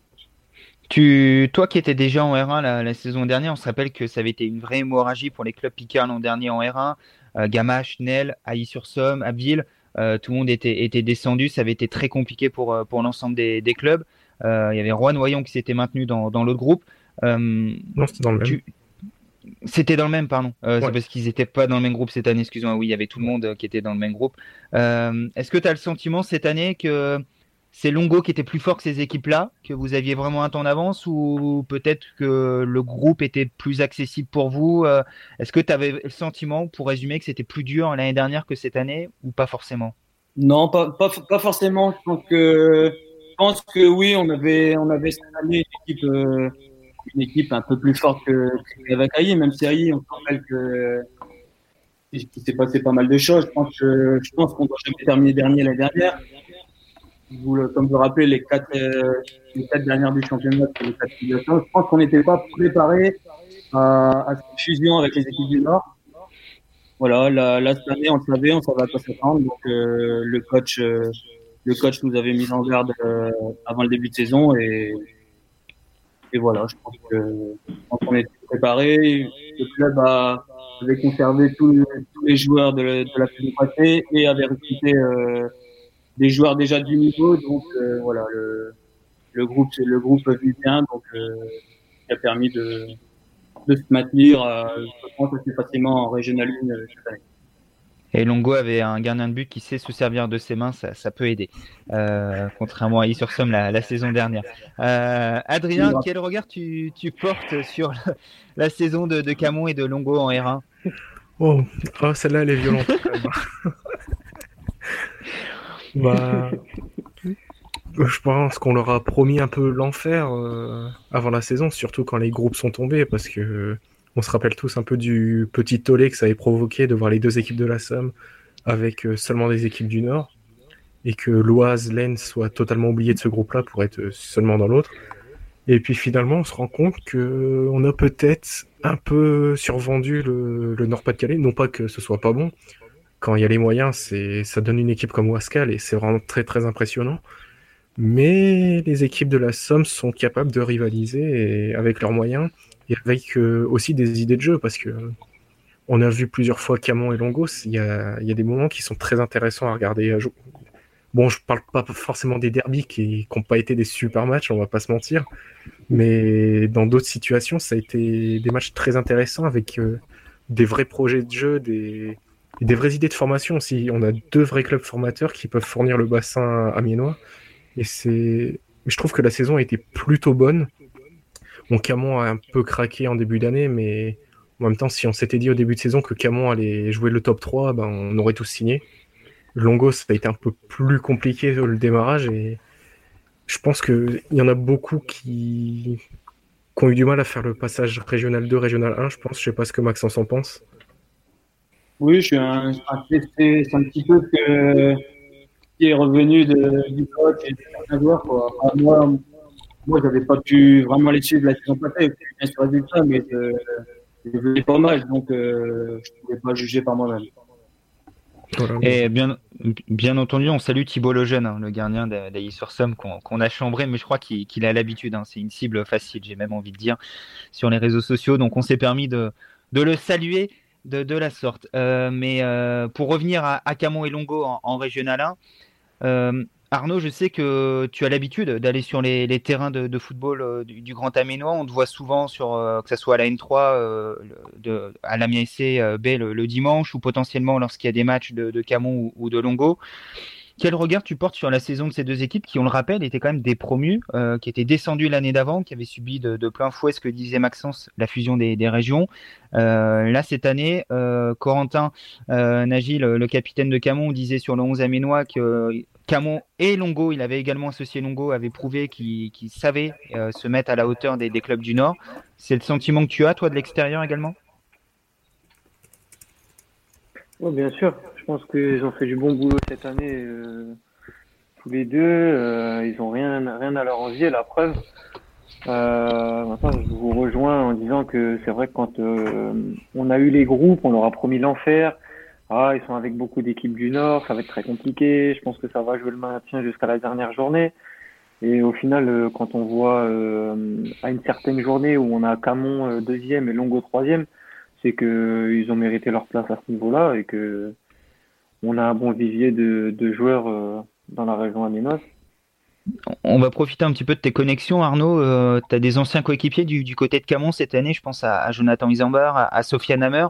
Toi qui étais déjà en R1 la, saison dernière, on se rappelle que ça avait été une vraie hémorragie pour les clubs Picard l'an dernier en R1. Euh, Gamache, Nel, Ailly-sur-Somme, Abbeville. Euh, tout le monde était, était, descendu. Ça avait été très compliqué pour, euh, pour l'ensemble des, des, clubs. Euh, il y avait Rouen Noyon qui s'était maintenu dans, dans l'autre groupe. non, c'était dans le même. C'était dans le même, pardon. C'est parce qu'ils n'étaient pas dans le même groupe cette année, excuse-moi. Oui, il y avait tout le monde qui était dans le même groupe. Est-ce que tu as le sentiment cette année que c'est Longo qui était plus fort que ces équipes-là, que vous aviez vraiment un temps d'avance, ou peut-être que le groupe était plus accessible pour vous euh, Est-ce que tu avais le sentiment, pour résumer, que c'était plus dur l'année dernière que cette année, ou pas forcément? Non, pas, forcément. Je pense, que, que oui, on avait, cette année une équipe, euh, une équipe un peu plus forte que, Aïe, même si Aïe, on se rappelle que il s'est passé pas mal de choses. Je pense que je qu'on doit jamais terminer dernier l'année dernière. Vous, comme vous le rappelez, les quatre, euh, les quatre dernières du championnat, les quatre Je pense qu'on n'était pas préparé à, à, cette fusion avec les équipes du Nord. Voilà, la, la cette année, on le savait, on savait à quoi s'attendre. Donc, euh, le coach, euh, le coach nous avait mis en garde euh, avant le début de saison et, et voilà, je pense que quand on était préparé, le club a, avait conservé tous les, tous les joueurs de, de la saison passée et avait recruté euh, des joueurs déjà du niveau. Donc euh, voilà, le, le groupe, le groupe vit bien, donc euh, qui a permis de, de se maintenir, euh, je pense, assez facilement en Régional 1 cette année. Et Longo avait un gardien de but qui sait se servir de ses mains, ça, ça peut aider, euh, contrairement à sur Somme la, la, saison dernière. Euh, Adrien, quel regard tu, tu portes sur la, la, saison de, de Camon et de Longo en R1 Oh, oh celle-là, elle est violente. bah, je pense qu'on leur a promis un peu l'enfer euh, avant la saison, surtout quand les groupes sont tombés, parce que on se rappelle tous un peu du petit tollé que ça avait provoqué de voir les deux équipes de la Somme avec euh, seulement des équipes du Nord, et que l'Oise, l'Aisne soit totalement oublié de ce groupe-là pour être seulement dans l'autre. Et puis finalement, on se rend compte que on a peut-être un peu survendu le, le Nord-Pas-de-Calais. Non pas que ce soit pas bon. Quand il y a les moyens, c'est ça donne une équipe comme Wascal et c'est vraiment très très impressionnant. Mais les équipes de la Somme sont capables de rivaliser et avec leurs moyens et avec euh, aussi des idées de jeu parce que on a vu plusieurs fois Camon et Longos. Il y a, des moments qui sont très intéressants à regarder. Bon, je parle pas forcément des derbies qui n'ont pas été des super matchs, on va pas se mentir. Mais dans d'autres situations, ça a été des matchs très intéressants avec euh, des vrais projets de jeu, des, des vraies idées de formation aussi. On a deux vrais clubs formateurs qui peuvent fournir le bassin amiénois. Et c'est, je trouve que la saison a été plutôt bonne. Mon Camon a un peu craqué en début d'année, mais en même temps, si on s'était dit au début de saison que Camon allait jouer le top 3, ben, on aurait tous signé. Longos, ça a été un peu plus compliqué le démarrage et je pense qu'il y en a beaucoup qui... qui, ont eu du mal à faire le passage régional 2, régional 1, je pense. Je sais pas ce que Maxence en pense. Oui, je suis un, c'est un petit peu qui est revenu de, du coach et de. Quoi. Moi, moi, j'avais pas pu vraiment les suivre la saison passée, bien sûr résultat, mais je, pas mal, donc euh, je pouvais pas juger par moi-même. Et bien, bien entendu, on salue Thibaut Lejeune, hein, le gardien d'Aïs sur Somme qu'on qu a chambré, mais je crois qu'il qu a l'habitude. Hein, c'est une cible facile, j'ai même envie de dire, sur les réseaux sociaux. Donc on s'est permis de, le saluer de, la sorte. Euh, mais euh, pour revenir à, Camon et Longo en, Régional 1, euh, Arnaud, je sais que tu as l'habitude d'aller sur les, terrains de, football du, Grand Aménois. On te voit souvent sur que ce soit à la N3, euh, de, à la MSC B le, dimanche ou potentiellement lorsqu'il y a des matchs de, Camon ou, de Longo. Quel regard tu portes sur la saison de ces deux équipes qui, on le rappelle, étaient quand même des promus, euh, qui étaient descendus l'année d'avant, qui avaient subi de, plein fouet ce que disait Maxence, la fusion des, régions. Euh, là, cette année, euh, Corentin le, le, capitaine de Camon, disait sur le 11 aménois que Camon et Longo, il avait également associé Longo, avait prouvé qu'il qu savait se mettre à la hauteur des, des clubs du Nord. C'est le sentiment que tu as, toi, de l'extérieur également? Oui, bien sûr. Pense qu'ils ont fait du bon boulot cette année, euh, tous les deux. Euh, ils ont rien, rien à leur envier, la preuve. Euh, maintenant, je vous rejoins en disant que c'est vrai que quand on a eu les groupes, on leur a promis l'enfer. Ah, ils sont avec beaucoup d'équipes du Nord, ça va être très compliqué. Je pense que ça va jouer le maintien jusqu'à la dernière journée. Et au final, quand on voit à une certaine journée où on a Camon deuxième et Longo troisième, c'est que ils ont mérité leur place à ce niveau-là et que on a un bon vivier de, de joueurs euh, dans la région amiénoise. On va profiter un petit peu de tes connexions, Arnaud. Euh, tu as des anciens coéquipiers du, du, côté de Camon cette année. Je pense à, à Jonathan Isambar, à, à Sofiane Hammer.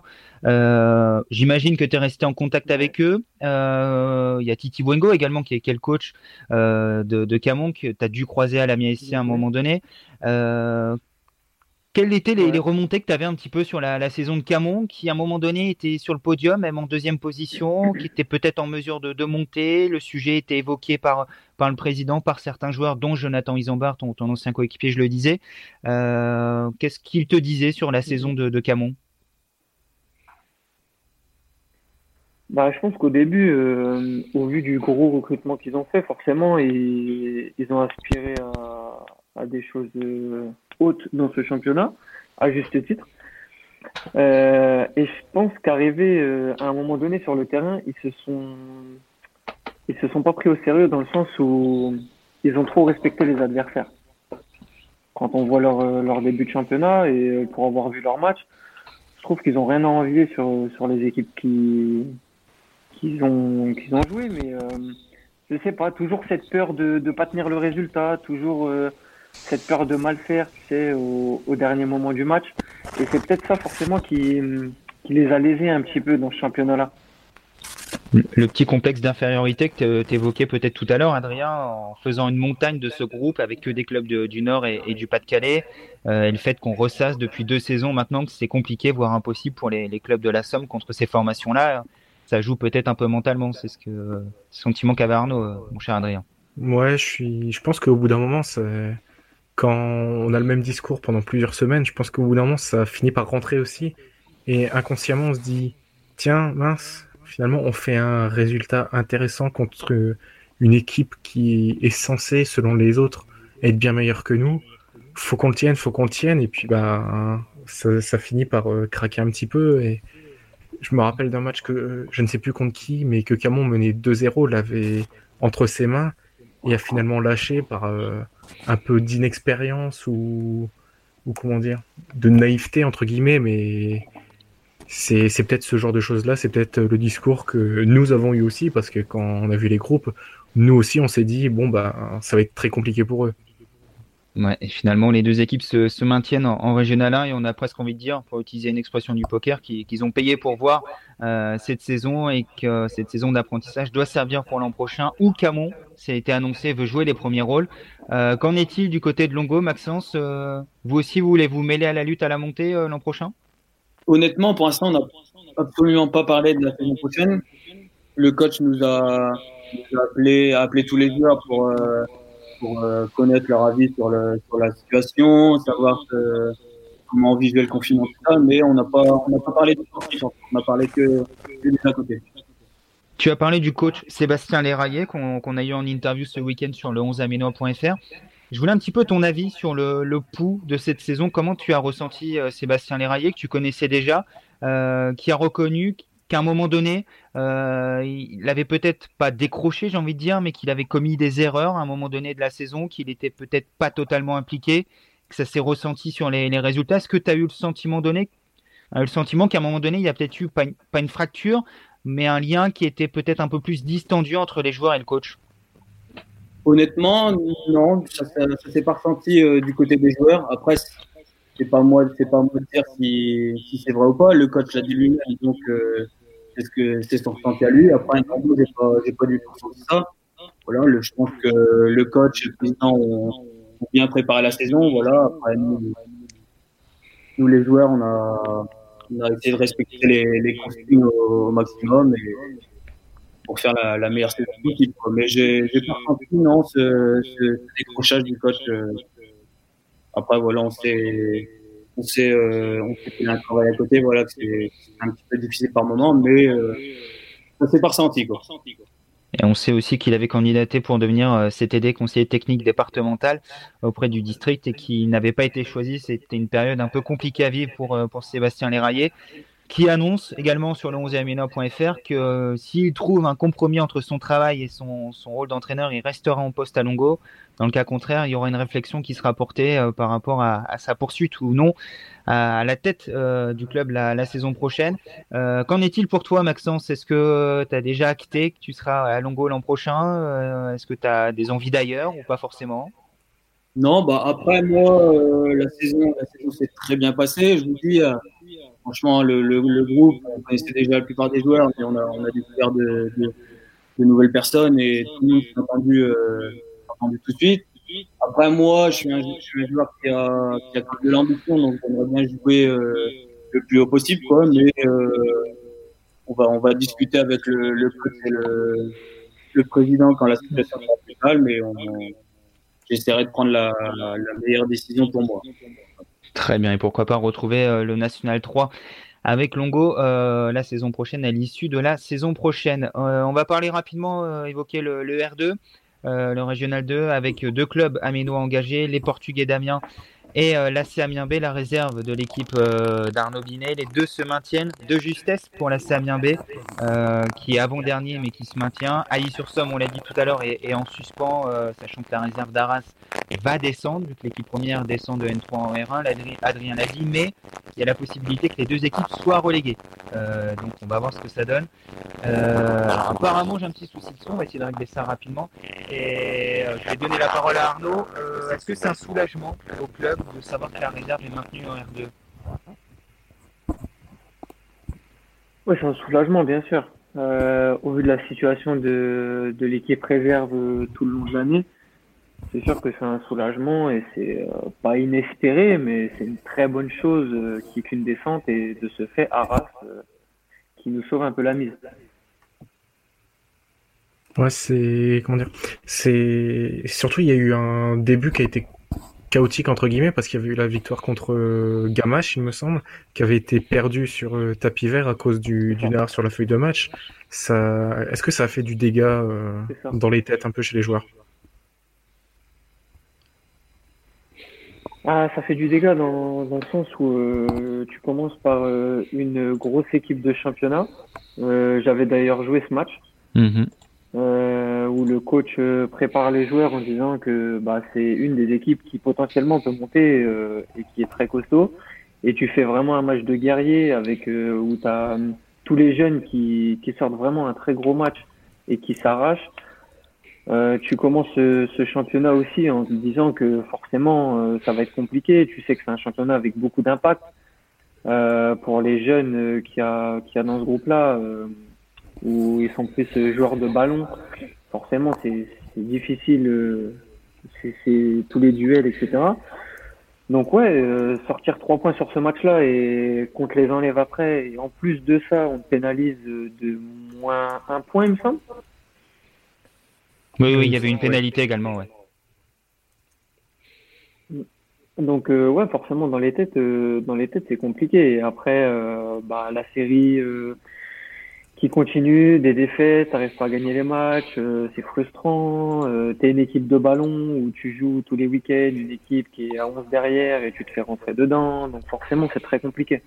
Euh, J'imagine que tu es resté en contact avec eux. Il euh, y a Titi Buengo également, qui est, qui est le coach euh, de, de, Camon, que tu as dû croiser à la MISC à un moment donné. Quelles étaient les, ouais. les remontées que tu avais un petit peu sur la, la, saison de Camon, qui à un moment donné était sur le podium, même en deuxième position, qui était peut-être en mesure de, de, monter? Le sujet était évoqué par, par le président, par certains joueurs, dont Jonathan Isambard, ton, ton ancien coéquipier, je le disais. Euh, Qu'est-ce qu'il te disait sur la saison de, de Camon? Bah, je pense qu'au début, euh, au vu du gros recrutement qu'ils ont fait, forcément, ils, ils ont aspiré à, à des choses euh, hautes dans ce championnat, à juste titre. Euh, et je pense qu'arrivé euh, à un moment donné sur le terrain, ils se sont ils se sont pas pris au sérieux dans le sens où ils ont trop respecté les adversaires. Quand on voit leur, leur début de championnat et pour avoir vu leur match, je trouve qu'ils ont rien à envier sur, sur les équipes qui, qu'ils ont, qu'ils ont joué, mais euh, je sais pas, toujours cette peur de ne pas tenir le résultat, toujours cette peur de mal faire, tu sais, au, au dernier moment du match. Et c'est peut-être ça forcément qui, qui les a lésés un petit peu dans ce championnat-là. Le petit complexe d'infériorité que tu évoquais peut-être tout à l'heure, Adrien, en faisant une montagne de ce groupe avec que des clubs de- du Nord et, et du Pas-de-Calais, euh, et le fait qu'on ressasse depuis deux saisons maintenant que c'est compliqué, voire impossible pour les, les clubs de la Somme contre ces formations-là, ça joue peut-être un peu mentalement. C'est ce que euh, sentiment qu'avait Arnaud, euh, mon cher Adrien. Ouais, je suis, je pense qu'au bout d'un moment, c'est- quand on a le même discours pendant plusieurs semaines, je pense qu'au bout d'un moment, ça finit par rentrer aussi. Et inconsciemment, on se dit, tiens, mince, finalement, on fait un résultat intéressant contre une équipe qui est censée, selon les autres, être bien meilleure que nous. Faut qu'on le tienne, faut qu'on le tienne. Et puis, bah, ça, finit par euh, craquer un petit peu. Et je me rappelle d'un match que je ne sais plus contre qui, mais que Camon menait 2-0, l'avait entre ses mains et a finalement lâché par euh, un peu d'inexpérience ou, ou comment dire, de naïveté entre guillemets, mais c'est c'est peut-être ce genre de choses-là, c'est peut-être le discours que nous avons eu aussi, parce que quand on a vu les groupes, nous aussi on s'est dit, bon bah ça va être très compliqué pour eux. Ouais, et finalement, les deux équipes se, maintiennent en, en Régional 1 et on a presque envie de dire, pour utiliser une expression du poker, qu'ils ont payé pour voir euh, cette saison et que cette saison d'apprentissage doit servir pour l'an prochain. Ou Camon, ça a été annoncé, veut jouer les premiers rôles. Euh, Qu'en est-il du côté de Longo, Maxence euh, Vous aussi, vous voulez vous mêler à la lutte à la montée euh, l'an prochain? Honnêtement, pour l'instant, on n'a absolument pas parlé de la saison prochaine. Le coach nous a, appelé, a appelé tous les joueurs pour, connaître leur avis sur, le, sur la situation, savoir comment vivait le confinement, mais on n'a pas, on pas parlé de sportif, on a parlé que, que des côté. Tu as parlé du coach Sébastien Léraillé qu'on a eu en interview ce week-end sur le 11aminois.fr. Je voulais un petit peu ton avis sur le, le pouls de cette saison. Comment tu as ressenti euh, Sébastien Léraillé, que tu connaissais déjà, euh, qui a reconnu qu'à un moment donné, euh, il avait peut-être pas décroché, j'ai envie de dire, mais qu'il avait commis des erreurs à un moment donné de la saison, qu'il était peut-être pas totalement impliqué, que ça s'est ressenti sur les, résultats. Est-ce que tu as eu le sentiment donné, le sentiment qu'à un moment donné, il y a peut-être eu pas une, pas une fracture, mais un lien qui était peut-être un peu plus distendu entre les joueurs et le coach Honnêtement, non, ça, ça, s'est pas ressenti euh, du côté des joueurs. Après, c'est pas moi, c'est pas moi de dire si, c'est vrai ou pas. Le coach l'a dit lui-même, donc euh, c'est ce que c'est son ressenti à lui. Après, moi, j'ai pas, j'ai pas du tout ressenti ça. Voilà, je pense que le coach et le président ont, ont bien préparé la saison. Voilà, après nous, nous les joueurs, on a, on a essayé de respecter les, les consignes au, maximum et pour faire la, la meilleure saison possible. Mais j'ai pas ressenti non ce, ce, décrochage du coach. euh. Après voilà, on s'est on s'est euh, on fait un travail à côté. Voilà, c'est un petit peu difficile par moment, mais euh, ça s'est pas ressenti quoi. Et on sait aussi qu'il avait candidaté pour devenir euh, CTD, conseiller technique départemental auprès du district et qu'il n'avait pas été choisi. C'était une période un peu compliquée à vivre pour, euh, pour Sébastien Léraillé, qui annonce également sur le 11e que euh, s'il trouve un compromis entre son travail et son, son rôle d'entraîneur, il restera en poste à Longo. Dans le cas contraire, il y aura une réflexion qui sera portée euh, par rapport à, sa poursuite ou non à, la tête euh, du club la, saison prochaine. Qu'en est-il pour toi, Maxence? Est-ce que tu as déjà acté que tu seras à Longo l'an prochain? Est-ce que tu as des envies d'ailleurs ou pas forcément? Non, bah après moi, la saison, la saison s'est très bien passée. Je vous dis, franchement, le, le, le groupe, on connaissait déjà la plupart des joueurs, mais on a, on a découvert de, de, de nouvelles personnes et tout le monde s'est entendu, euh, entendu tout de suite. Après moi, je suis un, je suis un joueur qui a, qui a de l'ambition, donc j'aimerais bien jouer euh, le plus haut possible, quoi. Mais euh, on va, on va discuter avec le, le le, président quand la situation sera plus calme, mais on, j'essaierai de prendre la, la, meilleure décision pour moi. Très bien, et pourquoi pas retrouver euh, le National 3 avec Longo la saison prochaine, à l'issue de la saison prochaine. on va parler rapidement, évoquer le, le R2. le Régional 2, avec deux clubs aménois engagés, les Portugais d'Amiens et euh, l'AC Amiens B, la réserve de l'équipe euh, d'Arnaud Binet. Les deux se maintiennent de justesse pour l'AC Amiens B, euh, qui est avant-dernier mais qui se maintient. Ailly-sur-Somme, on l'a dit tout à l'heure, est, en suspens, sachant que la réserve d'Arras va descendre, vu que l'équipe première descend de N3 en R1. Adrien l'a dit, mais il y a la possibilité que les deux équipes soient reléguées. donc on va voir ce que ça donne. apparemment, j'ai un petit souci de son, on va essayer de régler ça rapidement. Et je vais donner la parole à Arnaud. Est-ce que c'est un soulagement au club de savoir que la réserve est maintenue en R2 Oui, c'est un soulagement, bien sûr. Euh, au vu de la situation de, de l'équipe réserve euh, tout le long de l'année, c'est sûr que c'est un soulagement et c'est euh, pas inespéré, mais c'est une très bonne chose qui est qu'une descente et de ce fait, Arras qui nous sauve un peu la mise. Ouais, c'est comment dire, c'est surtout il y a eu un début qui a été chaotique entre guillemets parce qu'il y avait eu la victoire contre euh, Gamache, il me semble, qui avait été perdu sur euh, tapis vert à cause du erreur sur la feuille de match. Ça, est-ce que ça a fait du dégât euh, dans les têtes un peu chez les joueurs? Ah, ça fait du dégât dans, dans le sens où tu commences par une grosse équipe de championnat. J'avais d'ailleurs joué ce match. Mm-hmm euh, où le coach euh, prépare les joueurs en disant que bah, c'est une des équipes qui potentiellement peut monter euh, et qui est très costaud. Et tu fais vraiment un match de guerrier avec euh, où tu as tous les jeunes qui, qui sortent vraiment un très gros match et qui s'arrachent. tu commences ce, ce, championnat aussi en te disant que forcément ça va être compliqué. Tu sais que c'est un championnat avec beaucoup d'impact. pour les jeunes qui a, qui a dans ce groupe-là, où ils sont plus euh, joueurs de ballon. Forcément, c'est difficile, euh, c'est tous les duels, etc. Donc ouais, euh, sortir trois points sur ce match-là et qu'on te les enlève après, et en plus de ça, on te pénalise de moins un point, il me semble. Oui, oui, il y avait une pénalité également, ouais. Donc ouais, forcément dans les têtes, dans les têtes c'est compliqué. Et après, bah la série qui continue, des défaites, t'arrives pas à gagner les matchs, euh, c'est frustrant. Euh, t'es une équipe de ballon où tu joues tous les week-ends, une équipe qui est à 11 derrière et tu te fais rentrer dedans, donc forcément c'est très compliqué.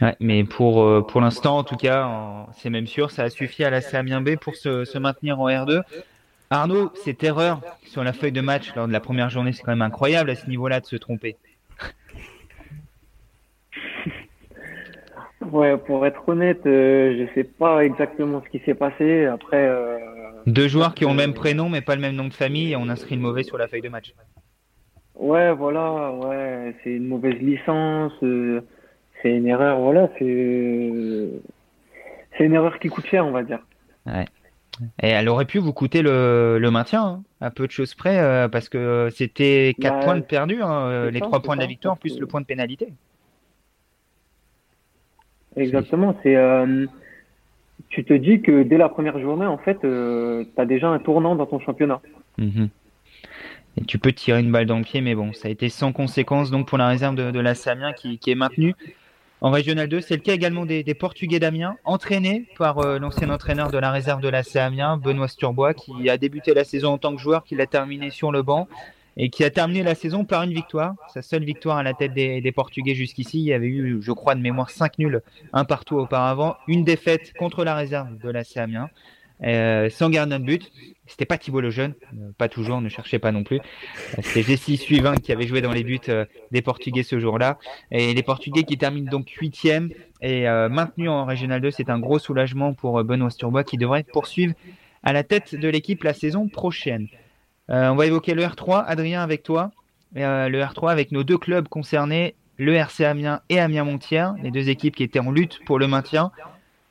Ouais, mais pour euh, pour l'instant, en tout cas, c'est même sûr, ça a suffi à la Amiens B pour se, se maintenir en R2. Arnaud, cette erreur sur la feuille de match lors de la première journée, c'est quand même incroyable à ce niveau-là de se tromper. Ouais, pour être honnête, euh, je sais pas exactement ce qui s'est passé. Après. Euh, Deux joueurs qui ont le même prénom mais pas le même nom de famille et on inscrit le mauvais sur la feuille de match. Ouais, voilà, ouais, c'est une mauvaise licence, euh, c'est une erreur, voilà, c'est c'est une erreur qui coûte cher, on va dire. Ouais. Et elle aurait pu vous coûter le, le maintien, hein, à peu de choses près, parce que c'était 4 bah, points de perdus, hein, les 3 points de la victoire, plus le point de pénalité. Exactement. C'est, euh, tu te dis que dès la première journée, en fait, euh, tu as déjà un tournant dans ton championnat. Mhm. Et tu peux tirer une balle dans le pied, mais bon, ça a été sans conséquence donc pour la réserve de, la Samien qui, qui, est maintenue en Régional 2. C'est le cas également des, des Portugais d'Amiens, entraînés par euh, l'ancien entraîneur de la réserve de la Amiens, Benoît Sturbois, qui a débuté la saison en tant que joueur, qui l'a terminé sur le banc et qui a terminé la saison par une victoire, sa seule victoire à la tête des, Portugais jusqu'ici. Il y avait eu, je crois, de mémoire 5 nuls, un partout auparavant, une défaite contre la réserve de la Amiens, euh, sans gardien de but. C'était pas Thibault le jeune, euh, pas toujours, ne cherchez pas non plus. C'était Jessie Suivin qui avait joué dans les buts euh, des Portugais ce jour-là. Et les Portugais qui terminent donc huitième et maintenus en Régional 2, c'est un gros soulagement pour Benoît Sturbois qui devrait poursuivre à la tête de l'équipe la saison prochaine. Euh, on va évoquer le R3, Adrien, avec toi. Euh, le R3 avec nos deux clubs concernés, le RC Amiens et Amiens Montière, les deux équipes qui étaient en lutte pour le maintien.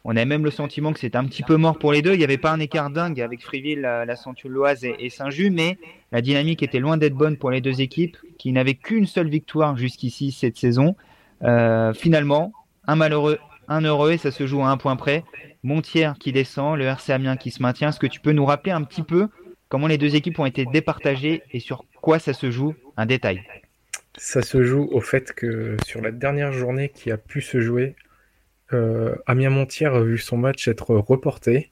On a même le sentiment que c'était un petit peu mort pour les deux. Il n'y avait pas un écart dingue avec Friville, la, la et, Saint-Just, mais la dynamique était loin d'être bonne pour les deux équipes qui n'avaient qu'une seule victoire jusqu'ici cette saison. Euh, finalement, un malheureux, un heureux et ça se joue à un point près. Montière qui descend, le RC Amiens qui se maintient. Est-ce que tu peux nous rappeler un petit peu comment les deux équipes ont été départagées et sur quoi ça se joue Un détail. ça se joue au fait que sur la dernière journée qui a pu se jouer, euh, Amiens Montière a vu son match être reporté,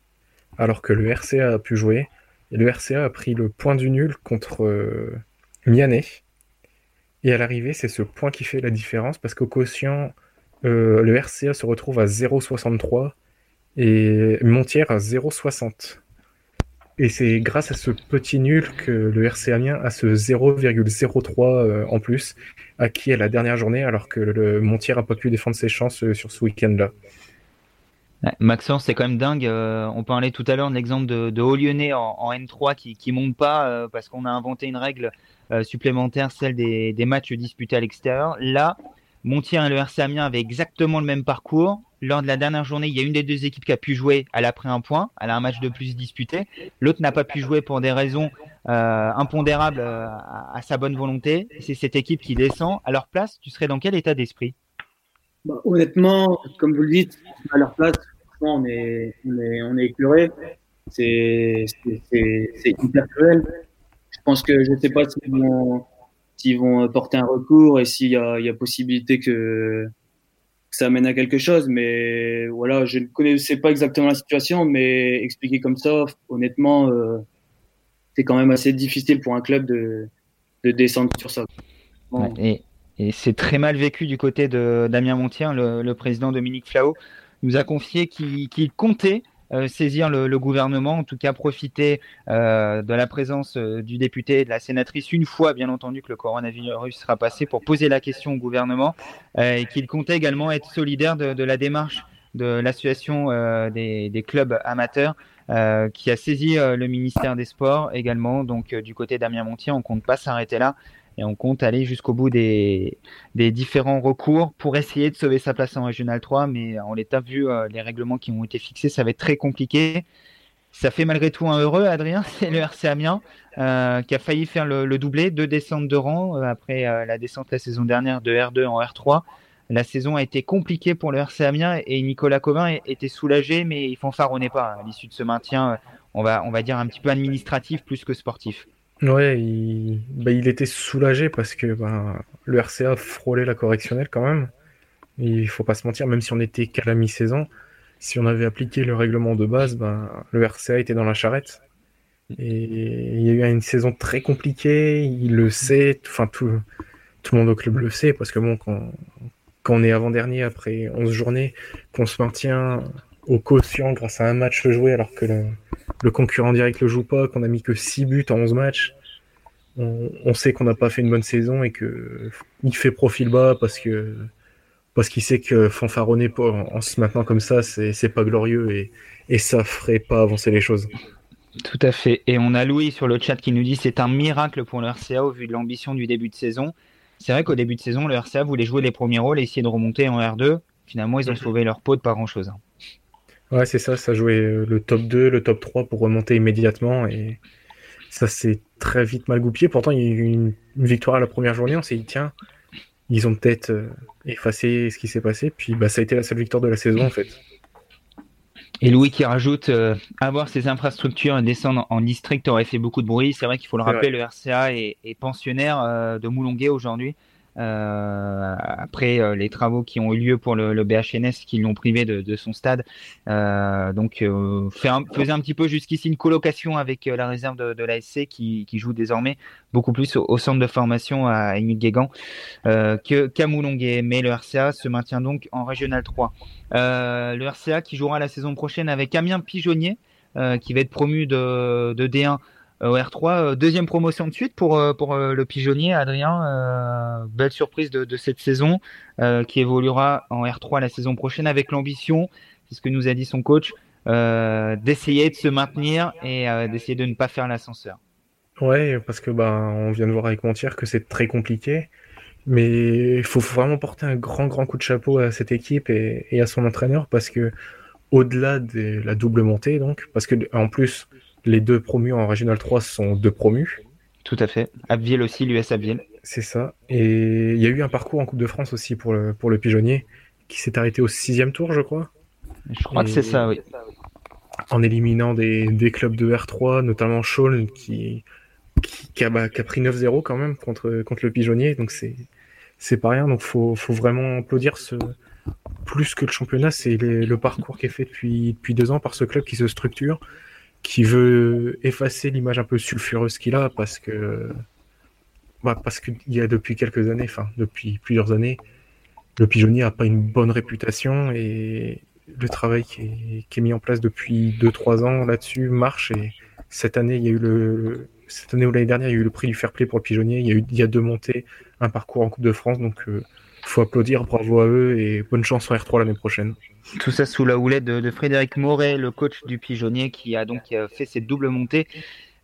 alors que le RCA a pu jouer. Et le RCA a pris le point du nul contre euh, Mianet. Et à l'arrivée, c'est ce point qui fait la différence, parce qu'au quotient, euh, le RCA se retrouve à 0,63 et Montière à 0,60. Et c'est grâce à ce petit nul que le RC Amiens a ce 0,03 euh, en plus, acquis à la dernière journée, alors que le Montier n'a pas pu défendre ses chances euh, sur ce week-end-là. Maxence, c'est quand même dingue. Euh, on parlait tout à l'heure de l'exemple de, de Haut-Lyonnais en, N3 qui, qui monte pas parce qu'on a inventé une règle supplémentaire, celle des, des matchs disputés à l'extérieur. Là, Montier et le RC Amiens avaient exactement le même parcours lors de la dernière journée, il y a une des deux équipes qui a pu jouer, elle a pris un point, elle a un match de plus disputé. L'autre n'a pas pu jouer pour des raisons euh, impondérables euh, à, sa bonne volonté. C'est cette équipe qui descend. À leur place, tu serais dans quel état d'esprit? Bah, Honnêtement, comme vous le dites, à leur place, on est, on est, on est. C'est hyper cruel. Je pense que je ne sais pas s'ils vont, vont porter un recours et s'il y a, y a possibilité que ça amène à quelque chose. Mais voilà, je ne connaissais pas exactement la situation, mais expliquer comme ça, honnêtement, euh, c'est quand même assez difficile pour un club de, de descendre sur ça. et, et c'est très mal vécu du côté de Damien Montien, le, le président Dominique Flao nous a confié qu'il comptait euh, saisir le, gouvernement, en tout cas profiter euh, de la présence euh, du député et de la sénatrice une fois, bien entendu, que le coronavirus sera passé pour poser la question au gouvernement et qu'il comptait également être solidaire de, la démarche de l'association des, clubs amateurs qui a saisi le ministère des Sports également. Donc du côté d'Amiens Montier, on compte pas s'arrêter là et on compte aller jusqu'au bout des, différents recours pour essayer de sauver sa place en Régional 3. Mais on l'état, vu euh, les règlements qui ont été fixés, ça va être très compliqué. Ça fait malgré tout un heureux, Adrien, c'est le RC Amiens euh, qui a failli faire le, doublé, deux descentes de rang euh, après la descente la saison dernière de R2 en R3. La saison a été compliquée pour le RC Amiens et Nicolas Covin était soulagé, mais il fanfaronnait pas à l'issue de ce maintien. On va dire un petit peu administratif plus que sportif. Ouais, il, bah, il était soulagé parce que bah, le RCA frôlait la correctionnelle quand même. Il faut pas se mentir, même si on était qu'à la mi-saison, si on avait appliqué le règlement de base, bah, le RCA était dans la charrette. Et il y a eu une saison très compliquée, il le sait, enfin tout, tout le monde au club le sait, parce que bon, quand, quand on est avant-dernier après 11 journées, qu'on se maintient au quotient grâce à un match joué alors que le, le concurrent direct le joue pas, qu'on a mis que 6 buts en 11 matchs, on, sait qu'on n'a pas fait une bonne saison et que il fait profil bas parce que parce qu'il sait que fanfaronner en, se maintenant comme ça, c'est pas glorieux et, et ça ferait pas avancer les choses. Tout à fait. Et on a Louis sur le chat qui nous dit c'est un miracle pour le RCA au vu de l'ambition du début de saison. C'est vrai qu'au début de saison, le RCA voulait jouer les premiers rôles et essayer de remonter en R2. Finalement, ils ont sauvé leur peau de pas grand chose. Ouais, c'est ça, ça jouait euh, le top 2, le top 3 pour remonter immédiatement et ça s'est très vite mal goupillé. Pourtant, il y a eu une, victoire à la première journée, on s'est dit, tiens, ils ont peut-être euh, effacé ce qui s'est passé, puis bah, ça a été la seule victoire de la saison en fait. Et Louis qui rajoute euh, avoir ces infrastructures et descendre en district aurait fait beaucoup de bruit. C'est vrai qu'il faut le rappeler, le RCA est, pensionnaire de Moulonguet aujourd'hui. Euh, après euh, les travaux qui ont eu lieu pour le, BHNS qui l'ont privé de, son stade. Euh, donc un, faisait un petit peu jusqu'ici une colocation avec la réserve de, l'ASC qui, joue désormais beaucoup plus au, centre de formation à Émile Guégan que qu'à. Mais le RCA se maintient donc en Régional 3. le RCA qui jouera la saison prochaine avec Amiens Pigeonnier qui va être promu de D1 au R3. Euh, deuxième promotion de suite pour, euh, pour euh, le pigeonnier, Adrien. belle surprise de, de cette saison qui évoluera en R3 la saison prochaine avec l'ambition, c'est ce que nous a dit son coach, d'essayer de se maintenir et d'essayer de ne pas faire l'ascenseur. Ouais, parce que bah, on vient de voir avec Montier que c'est très compliqué. Mais il faut vraiment porter un grand, grand coup de chapeau à cette équipe et, et à son entraîneur parce que, au-delà de la double montée, donc, parce que en plus, les deux promus en Régional 3 sont deux promus. Tout à fait. Abbeville aussi, l'US Abbeville. C'est ça. Et il y a eu un parcours en Coupe de France aussi pour le, pour le pigeonnier, qui s'est arrêté au sixième tour, je crois. Je crois que c'est ça, oui. En éliminant des, des clubs de R3, notamment Shawn, qui, qui, a, qui a, pris 9-0 quand même contre, contre le pigeonnier. Donc c'est c'est pas rien. Donc faut, faut vraiment applaudir ce plus que le championnat, c'est le parcours qui est fait depuis, depuis deux ans par ce club qui se structure, qui veut effacer l'image un peu sulfureuse qu'il a parce que bah, parce qu'il y a depuis quelques années, enfin depuis plusieurs années, le pigeonnier a pas une bonne réputation et le travail qui est, mis en place depuis 2-3 ans là-dessus marche. Et cette année il y a eu le cette année ou l'année dernière il y a eu le prix du fair play pour le pigeonnier. Il y a eu il y a deux montées un parcours en Coupe de France. Donc euh, faut applaudir bravo à eux et bonne chance en R3 l'année prochaine tout ça sous la houlette de, Frédéric Moret le coach du pigeonnier qui a donc fait cette double montée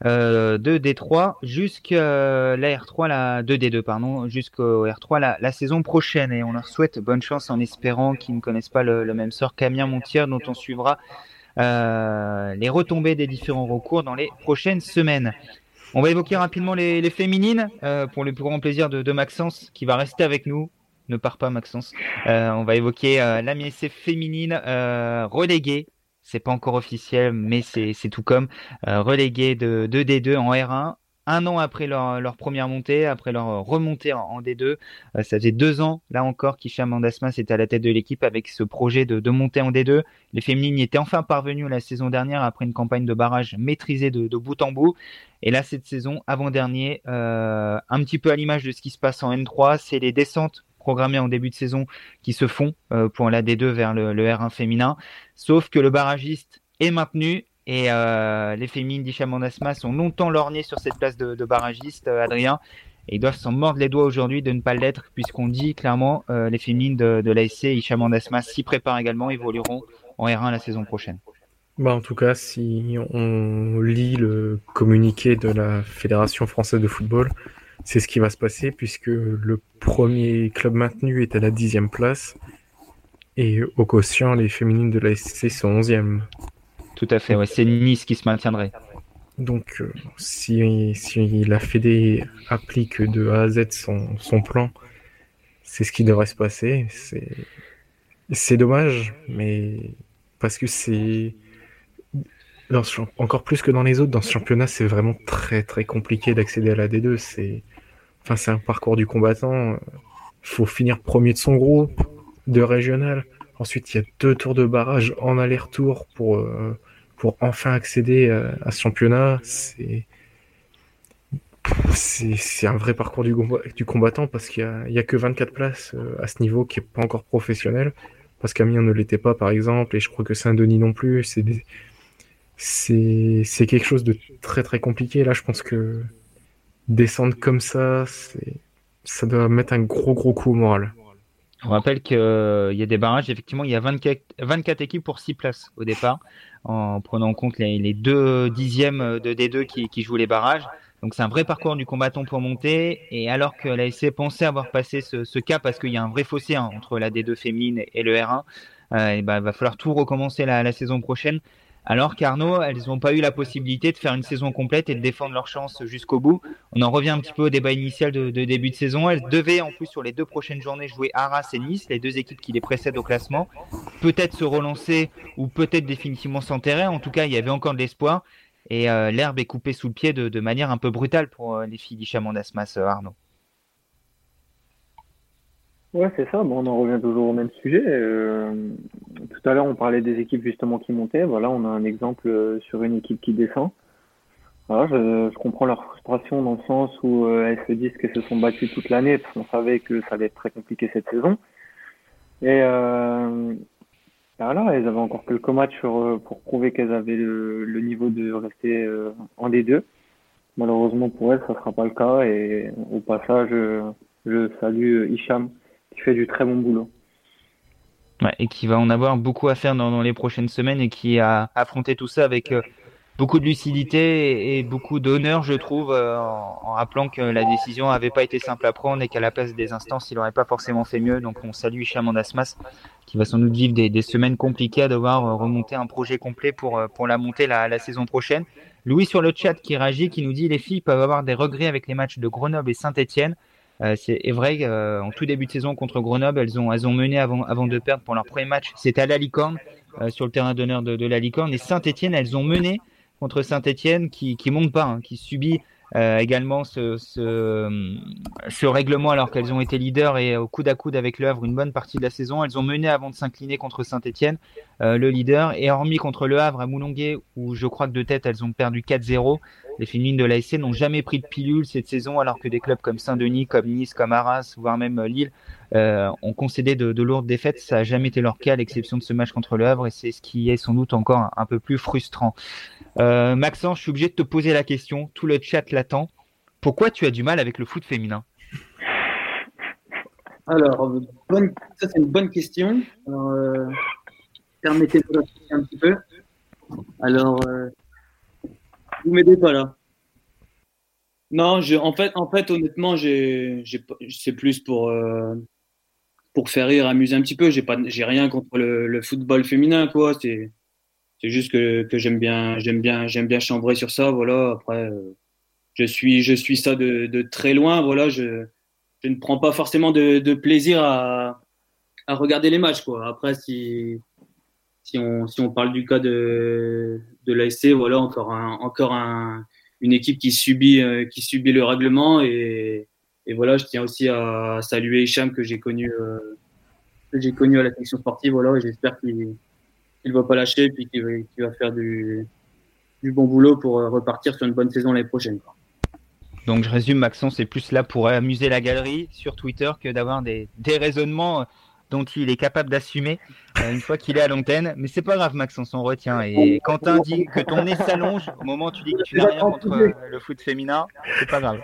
euh, de D3 jusqu'à la R3, la 2D2 pardon, jusqu'au R3 la, saison prochaine et on leur souhaite bonne chance en espérant qu'ils ne connaissent pas le, même sort qu'Amiens Montier dont on suivra euh, les retombées des différents recours dans les prochaines semaines. On va évoquer rapidement les, féminines euh, pour le plus grand plaisir de, Maxence qui va rester avec nous. Ne pars pas Maxence. Euh, on va évoquer euh, la MSF féminine reléguée c'est pas encore officiel, mais c'est tout comme euh, relégué de 2D2 en R1 un an après leur, première montée, après leur remontée en, D2. Euh, ça faisait deux ans, là encore, qu'Isham Mandasmas était à la tête de l'équipe avec ce projet de, monter en D2. Les féminines y étaient enfin parvenues la saison dernière après une campagne de barrage maîtrisée de, bout en bout. Et là, cette saison, avant-dernier, euh, un petit peu à l'image de ce qui se passe en N3, c'est les descentes programmés en début de saison qui se font euh, pour la D2 vers le, R1 féminin. Sauf que le barragiste est maintenu et euh, les féminines d'Ichamandasma sont longtemps lorgnées sur cette place de, barragiste, euh, Adrien. Et ils doivent s'en mordre les doigts aujourd'hui de ne pas l'être, puisqu'on dit clairement les féminines de, de l'ASC Ishamandasma s'y préparent également, évolueront en R1 la saison prochaine. Bah en tout cas, si on lit le communiqué de la Fédération française de football, c'est ce qui va se passer puisque le premier club maintenu est à la dixième place et au quotient, les féminines de la SC sont onzième. Tout à fait, ouais, c'est Nice qui se maintiendrait. Donc, euh, si, si, la Fédé applique de A à Z son, son plan, c'est ce qui devrait se passer. C'est dommage, mais parce que c'est encore plus que dans les autres, dans ce championnat, c'est vraiment très très compliqué d'accéder à la D2. C'est Enfin, c'est un parcours du combattant. Il faut finir premier de son groupe, de régional. Ensuite, il y a deux tours de barrage en aller-retour pour, euh, pour enfin accéder à, ce championnat. C'est c'est un vrai parcours du, combattant parce qu'il n'y a, a, que 24 places euh, à ce niveau qui est pas encore professionnel. Parce qu'Amiens ne l'était pas, par exemple, et je crois que Saint-Denis non plus. C'est c'est quelque chose de très très compliqué. Là, je pense que descendre comme ça, ça doit mettre un gros gros coup au moral. On rappelle qu'il euh, y a des barrages, effectivement, il y a 24, 24 équipes pour 6 places au départ, en prenant en compte les, deux dixièmes de D2 qui, jouent les barrages. Donc c'est un vrai parcours du combattant pour monter. Et alors que l'ASC pensait avoir passé ce, ce cas parce qu'il y a un vrai fossé hein, entre la D2 féminine et le R1, euh, ben, il va falloir tout recommencer la saison prochaine alors qu'Arnaud, elles n'ont pas eu la possibilité de faire une saison complète et de défendre leur chance jusqu'au bout. On en revient un petit peu au débat initial de, début de saison. Elles devaient en plus sur les deux prochaines journées jouer Arras et Nice, les deux équipes qui les précèdent au classement. Peut-être se relancer ou peut-être définitivement s'enterrer. En tout cas, il y avait encore de l'espoir. Et euh, l'herbe est coupée sous le pied de, manière un peu brutale pour euh, les filles d'Ishamandasmas, euh, Arnaud. Ouais, c'est ça. Bon, on en revient toujours au même sujet. Euh, tout à l'heure, on parlait des équipes justement qui montaient. Voilà, on a un exemple euh, sur une équipe qui descend. Voilà, je, comprends leur frustration dans le sens où euh, elles se disent qu'elles se sont battues toute l'année parce qu'on savait que ça allait être très compliqué cette saison. Et voilà, elles avaient encore quelques matchs pour prouver qu'elles avaient le, le, niveau de rester en D2. Malheureusement pour elles, ça sera pas le cas. Et au passage, je salue Hicham qui fait du très bon boulot. Et qui va en avoir beaucoup à faire dans, les prochaines semaines et qui a affronté tout ça avec euh, beaucoup de lucidité et, beaucoup d'honneur, je trouve, euh, en, rappelant que la décision n'avait pas été simple à prendre et qu'à la place des instances, il n'aurait pas forcément fait mieux. Donc on salue Hicham Asmas, qui va sans doute vivre des, semaines compliquées à devoir euh, remonter un projet complet pour, pour la montée la, la saison prochaine. Louis sur le chat qui réagit, qui nous dit les filles peuvent avoir des regrets avec les matchs de Grenoble et Saint-Etienne. Euh, c'est vrai euh, en tout début de saison contre Grenoble, elles ont, elles ont mené avant, de perdre pour leur premier match. C'était à la Licorne, euh, sur le terrain d'honneur de, la Licorne. Et Saint-Etienne, elles ont mené contre Saint-Etienne qui, qui monte pas, hein, qui subit également ce, règlement alors qu'elles ont été leaders et au coude à coude avec Le une bonne partie de la saison. Elles ont mené avant de s'incliner contre Saint-Etienne, le leader. Et hormis contre Le Havre à Moulonguet, où je crois que de tête elles ont perdu 4-0, les féminines de l'ASC n'ont jamais pris de pilule cette saison alors que des clubs comme Saint-Denis, comme Nice, comme Arras, voire même Lille euh, ont concédé de, de, lourdes défaites. Ça n'a jamais été leur cas à l'exception de ce match contre Le Havre et c'est ce qui est sans doute encore un, peu plus frustrant. Euh, Maxence, je suis obligé de te poser la question, tout le chat l'attend. Pourquoi tu as du mal avec le foot féminin? Alors, ça c'est une bonne question. Alors, euh, permettez-moi un petit peu. Alors, euh, vous m'aidez pas là. Non, je, en fait, en fait, honnêtement, c'est plus pour euh, pour faire rire, amuser un petit peu. J'ai rien contre le, football féminin, quoi. C'est juste que, que j'aime bien, bien, bien chambrer sur ça. Voilà. Après, euh, je suis, je suis ça de, de très loin. Voilà. Je, je ne prends pas forcément de, de plaisir à, à regarder les matchs, quoi. Après, si, si on, si on parle du cas de, de l'ASC, voilà, encore encore un, une équipe qui subit, euh, qui subit le règlement et, et voilà, je tiens aussi à saluer Hicham que j'ai connu, euh, connu à la section sportive, voilà, j'espère qu'il il va pas lâcher et qu'il va, faire du, bon boulot pour euh, repartir sur une bonne saison l'année prochaine. Donc je résume, Maxence c'est plus là pour amuser la galerie sur Twitter que d'avoir des, raisonnements dont il est capable d'assumer euh, une fois qu'il est à l'antenne. Mais c'est pas grave, Maxence, on retient. Et Quentin dit que ton nez s'allonge au moment où tu dis que tu n'as rien contre euh, le foot féminin, c'est pas grave.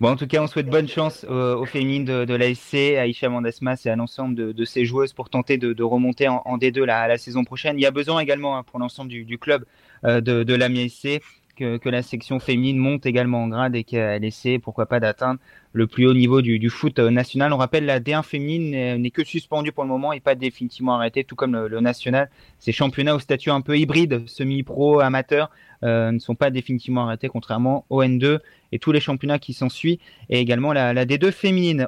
Bon, en tout cas, on souhaite bonne chance aux, féminines de, de l'ASC, à Isha Mandesmas et à l'ensemble de, de, ces joueuses pour tenter de, remonter en, en D2 la, la, saison prochaine. Il y a besoin également hein, pour l'ensemble du, club euh, de, de que, la section féminine monte également en grade et qu'elle essaie, pourquoi pas, d'atteindre le plus haut niveau du, foot national. On rappelle, la D1 féminine n'est que suspendue pour le moment et pas définitivement arrêtée, tout comme le, le national. Ces championnats au statut un peu hybride, semi-pro, amateur, euh, ne sont pas définitivement arrêtés, contrairement au N2 et tous les championnats qui s'ensuivent, et également la, la, D2 féminine.